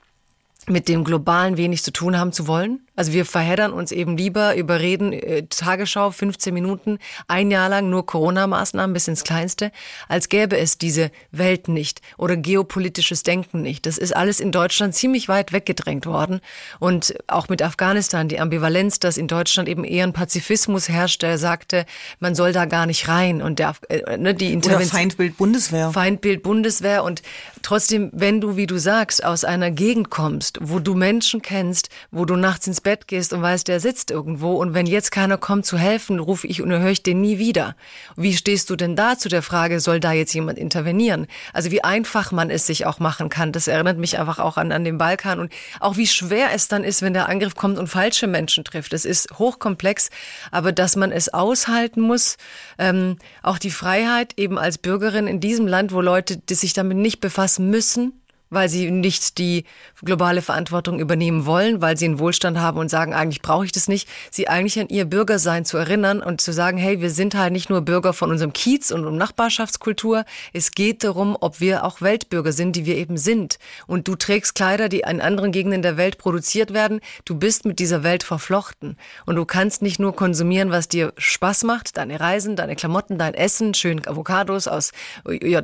mit dem Globalen wenig zu tun haben zu wollen. Also wir verheddern uns eben lieber, überreden äh, Tagesschau 15 Minuten, ein Jahr lang nur Corona-Maßnahmen bis ins Kleinste, als gäbe es diese Welt nicht oder geopolitisches Denken nicht. Das ist alles in Deutschland ziemlich weit weggedrängt worden. Und auch mit Afghanistan, die Ambivalenz, dass in Deutschland eben eher ein Pazifismus herrscht, der sagte, man soll da gar nicht rein. Und der, äh, ne, die Intervention. Oder Feindbild Bundeswehr. Feindbild Bundeswehr. Und trotzdem, wenn du, wie du sagst, aus einer Gegend kommst, wo du Menschen kennst, wo du nachts ins Bett gehst und weißt, der sitzt irgendwo und wenn jetzt keiner kommt zu helfen, rufe ich und höre ich den nie wieder. Wie stehst du denn da zu der Frage, soll da jetzt jemand intervenieren? Also wie einfach man es sich auch machen kann, das erinnert mich einfach auch an, an den Balkan und auch wie schwer es dann ist, wenn der Angriff kommt und falsche Menschen trifft. Es ist hochkomplex, aber dass man es aushalten muss, ähm, auch die Freiheit eben als Bürgerin in diesem Land, wo Leute die sich damit nicht befassen müssen, weil sie nicht die globale Verantwortung übernehmen wollen, weil sie einen Wohlstand haben und sagen, eigentlich brauche ich das nicht, sie eigentlich an ihr Bürgersein zu erinnern und zu sagen, hey, wir sind halt nicht nur Bürger von unserem Kiez und um Nachbarschaftskultur, es geht darum, ob wir auch Weltbürger sind, die wir eben sind. Und du trägst Kleider, die in anderen Gegenden der Welt produziert werden, du bist mit dieser Welt verflochten. Und du kannst nicht nur konsumieren, was dir Spaß macht, deine Reisen, deine Klamotten, dein Essen, schön Avocados aus,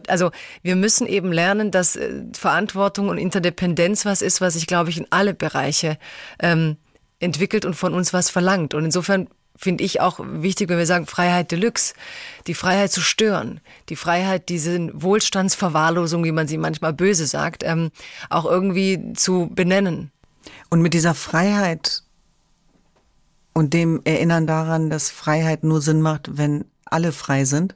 also wir müssen eben lernen, dass äh, Verantwortung Verantwortung und Interdependenz was ist, was sich, glaube ich, in alle Bereiche ähm, entwickelt und von uns was verlangt. Und insofern finde ich auch wichtig, wenn wir sagen Freiheit Deluxe, die Freiheit zu stören, die Freiheit, diese Wohlstandsverwahrlosung, wie man sie manchmal böse sagt, ähm, auch irgendwie zu benennen. Und mit dieser Freiheit und dem Erinnern daran, dass Freiheit nur Sinn macht, wenn alle frei sind,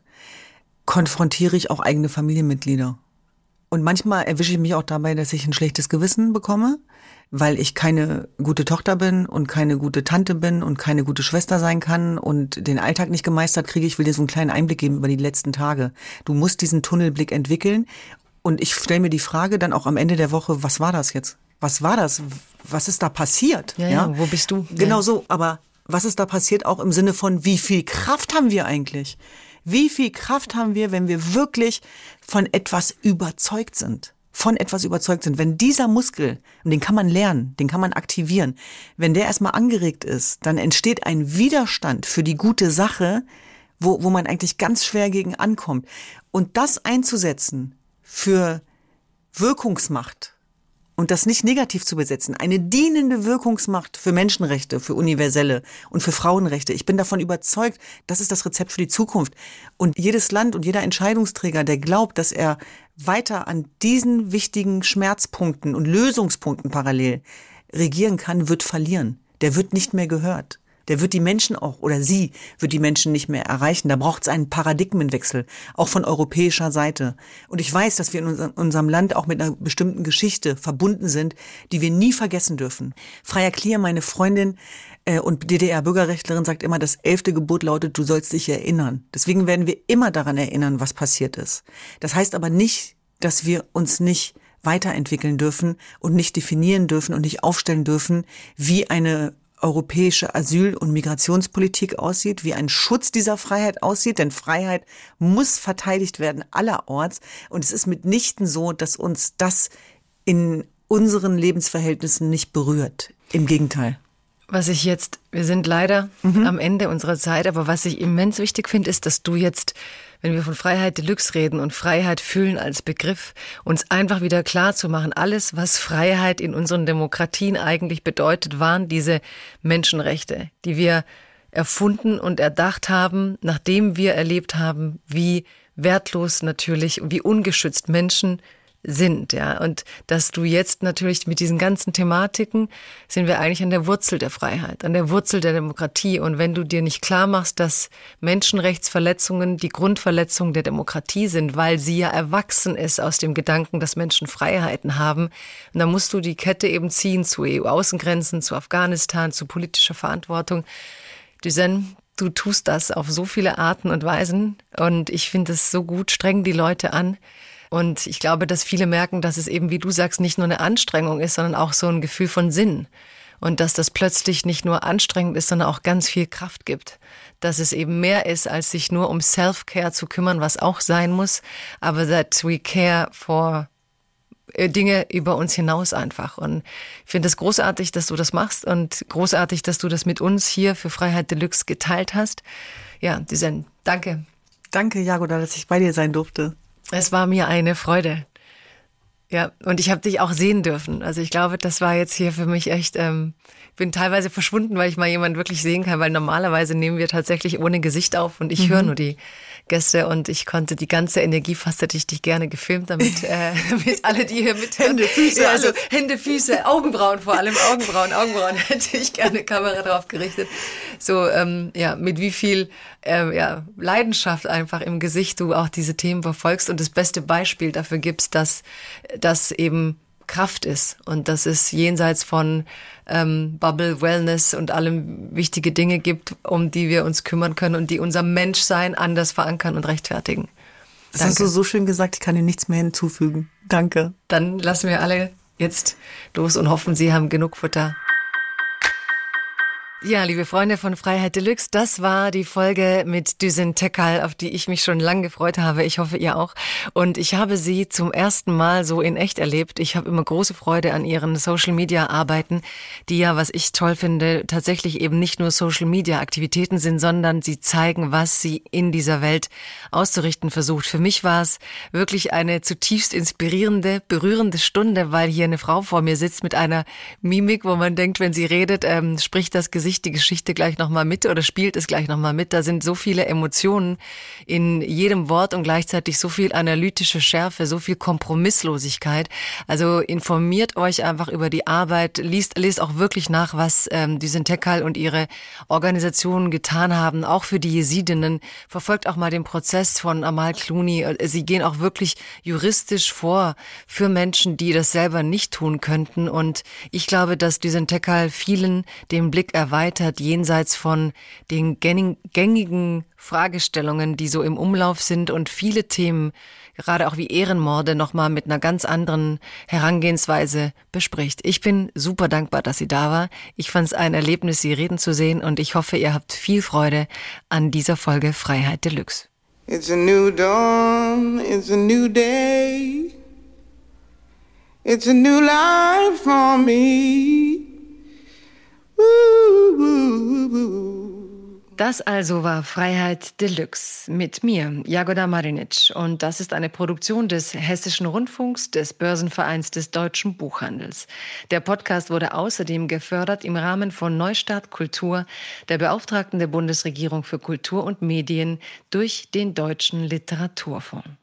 konfrontiere ich auch eigene Familienmitglieder. Und manchmal erwische ich mich auch dabei, dass ich ein schlechtes Gewissen bekomme, weil ich keine gute Tochter bin und keine gute Tante bin und keine gute Schwester sein kann und den Alltag nicht gemeistert kriege. Ich will dir so einen kleinen Einblick geben über die letzten Tage. Du musst diesen Tunnelblick entwickeln. Und ich stelle mir die Frage dann auch am Ende der Woche, was war das jetzt? Was war das? Was ist da passiert? Ja, ja, ja? wo bist du? Genau ja. so, aber was ist da passiert auch im Sinne von, wie viel Kraft haben wir eigentlich? Wie viel Kraft haben wir, wenn wir wirklich von etwas überzeugt sind? Von etwas überzeugt sind. Wenn dieser Muskel, und den kann man lernen, den kann man aktivieren, wenn der erstmal angeregt ist, dann entsteht ein Widerstand für die gute Sache, wo, wo man eigentlich ganz schwer gegen ankommt. Und das einzusetzen für Wirkungsmacht, und das nicht negativ zu besetzen. Eine dienende Wirkungsmacht für Menschenrechte, für universelle und für Frauenrechte. Ich bin davon überzeugt, das ist das Rezept für die Zukunft. Und jedes Land und jeder Entscheidungsträger, der glaubt, dass er weiter an diesen wichtigen Schmerzpunkten und Lösungspunkten parallel regieren kann, wird verlieren. Der wird nicht mehr gehört. Der wird die Menschen auch oder sie wird die Menschen nicht mehr erreichen. Da braucht es einen Paradigmenwechsel, auch von europäischer Seite. Und ich weiß, dass wir in unserem Land auch mit einer bestimmten Geschichte verbunden sind, die wir nie vergessen dürfen. Freier Klier, meine Freundin äh, und DDR-Bürgerrechtlerin, sagt immer, das elfte Gebot lautet, du sollst dich erinnern. Deswegen werden wir immer daran erinnern, was passiert ist. Das heißt aber nicht, dass wir uns nicht weiterentwickeln dürfen und nicht definieren dürfen und nicht aufstellen dürfen, wie eine europäische Asyl- und Migrationspolitik aussieht, wie ein Schutz dieser Freiheit aussieht, denn Freiheit muss verteidigt werden allerorts. Und es ist mitnichten so, dass uns das in unseren Lebensverhältnissen nicht berührt. Im Gegenteil. Was ich jetzt, wir sind leider mhm. am Ende unserer Zeit, aber was ich immens wichtig finde, ist, dass du jetzt wenn wir von Freiheit Deluxe reden und Freiheit fühlen als Begriff, uns einfach wieder klar zu machen, alles, was Freiheit in unseren Demokratien eigentlich bedeutet, waren diese Menschenrechte, die wir erfunden und erdacht haben, nachdem wir erlebt haben, wie wertlos natürlich und wie ungeschützt Menschen sind, ja. Und dass du jetzt natürlich mit diesen ganzen Thematiken sind wir eigentlich an der Wurzel der Freiheit, an der Wurzel der Demokratie. Und wenn du dir nicht klar machst, dass Menschenrechtsverletzungen die Grundverletzung der Demokratie sind, weil sie ja erwachsen ist aus dem Gedanken, dass Menschen Freiheiten haben, dann musst du die Kette eben ziehen zu EU-Außengrenzen, zu Afghanistan, zu politischer Verantwortung. Düsen, du tust das auf so viele Arten und Weisen. Und ich finde es so gut, streng die Leute an. Und ich glaube, dass viele merken, dass es eben, wie du sagst, nicht nur eine Anstrengung ist, sondern auch so ein Gefühl von Sinn. Und dass das plötzlich nicht nur anstrengend ist, sondern auch ganz viel Kraft gibt. Dass es eben mehr ist, als sich nur um Self-Care zu kümmern, was auch sein muss, aber that we care for äh, Dinge über uns hinaus einfach. Und ich finde es großartig, dass du das machst und großartig, dass du das mit uns hier für Freiheit Deluxe geteilt hast. Ja, Düsen, danke. Danke, Jagoda, dass ich bei dir sein durfte. Es war mir eine Freude. Ja, und ich habe dich auch sehen dürfen. Also ich glaube, das war jetzt hier für mich echt, ähm, bin teilweise verschwunden, weil ich mal jemanden wirklich sehen kann, weil normalerweise nehmen wir tatsächlich ohne Gesicht auf und ich mhm. höre nur die Gäste und ich konnte die ganze Energie fast hätte ich dich gerne gefilmt, damit, äh, damit alle, die hier mit Hände, Füße, ja, also Hände, Füße, Augenbrauen vor allem, Augenbrauen, Augenbrauen hätte ich gerne Kamera drauf gerichtet. So, ähm, ja, mit wie viel äh, ja, Leidenschaft einfach im Gesicht du auch diese Themen verfolgst und das beste Beispiel dafür gibst, dass das eben Kraft ist und dass es jenseits von ähm, Bubble, Wellness und allem wichtige Dinge gibt, um die wir uns kümmern können und die unser Menschsein anders verankern und rechtfertigen. Das Danke. hast du so schön gesagt, ich kann dir nichts mehr hinzufügen. Danke. Dann lassen wir alle jetzt los und hoffen, Sie haben genug Futter. Ja, liebe Freunde von Freiheit Deluxe, das war die Folge mit Düsen Tekal, auf die ich mich schon lange gefreut habe. Ich hoffe, ihr auch. Und ich habe sie zum ersten Mal so in echt erlebt. Ich habe immer große Freude an ihren Social Media Arbeiten, die ja, was ich toll finde, tatsächlich eben nicht nur Social Media Aktivitäten sind, sondern sie zeigen, was sie in dieser Welt auszurichten versucht. Für mich war es wirklich eine zutiefst inspirierende, berührende Stunde, weil hier eine Frau vor mir sitzt mit einer Mimik, wo man denkt, wenn sie redet, ähm, spricht das Gesicht sich die Geschichte gleich nochmal mit oder spielt es gleich nochmal mit. Da sind so viele Emotionen in jedem Wort und gleichzeitig so viel analytische Schärfe, so viel Kompromisslosigkeit. Also informiert euch einfach über die Arbeit, liest, liest auch wirklich nach, was ähm, die Sintekal und ihre Organisationen getan haben, auch für die Jesidinnen. Verfolgt auch mal den Prozess von Amal Clooney. Sie gehen auch wirklich juristisch vor für Menschen, die das selber nicht tun könnten. Und ich glaube, dass die Sintekal vielen den Blick erweitert erweitert, jenseits von den gängigen Fragestellungen, die so im Umlauf sind und viele Themen, gerade auch wie Ehrenmorde, nochmal mit einer ganz anderen Herangehensweise bespricht. Ich bin super dankbar, dass sie da war. Ich fand es ein Erlebnis, sie reden zu sehen und ich hoffe, ihr habt viel Freude an dieser Folge Freiheit Deluxe. It's a new dawn, it's a new day. It's a new life for me. Das also war Freiheit Deluxe mit mir, Jagoda Marinic. Und das ist eine Produktion des Hessischen Rundfunks, des Börsenvereins des Deutschen Buchhandels. Der Podcast wurde außerdem gefördert im Rahmen von Neustart Kultur, der Beauftragten der Bundesregierung für Kultur und Medien, durch den Deutschen Literaturfonds.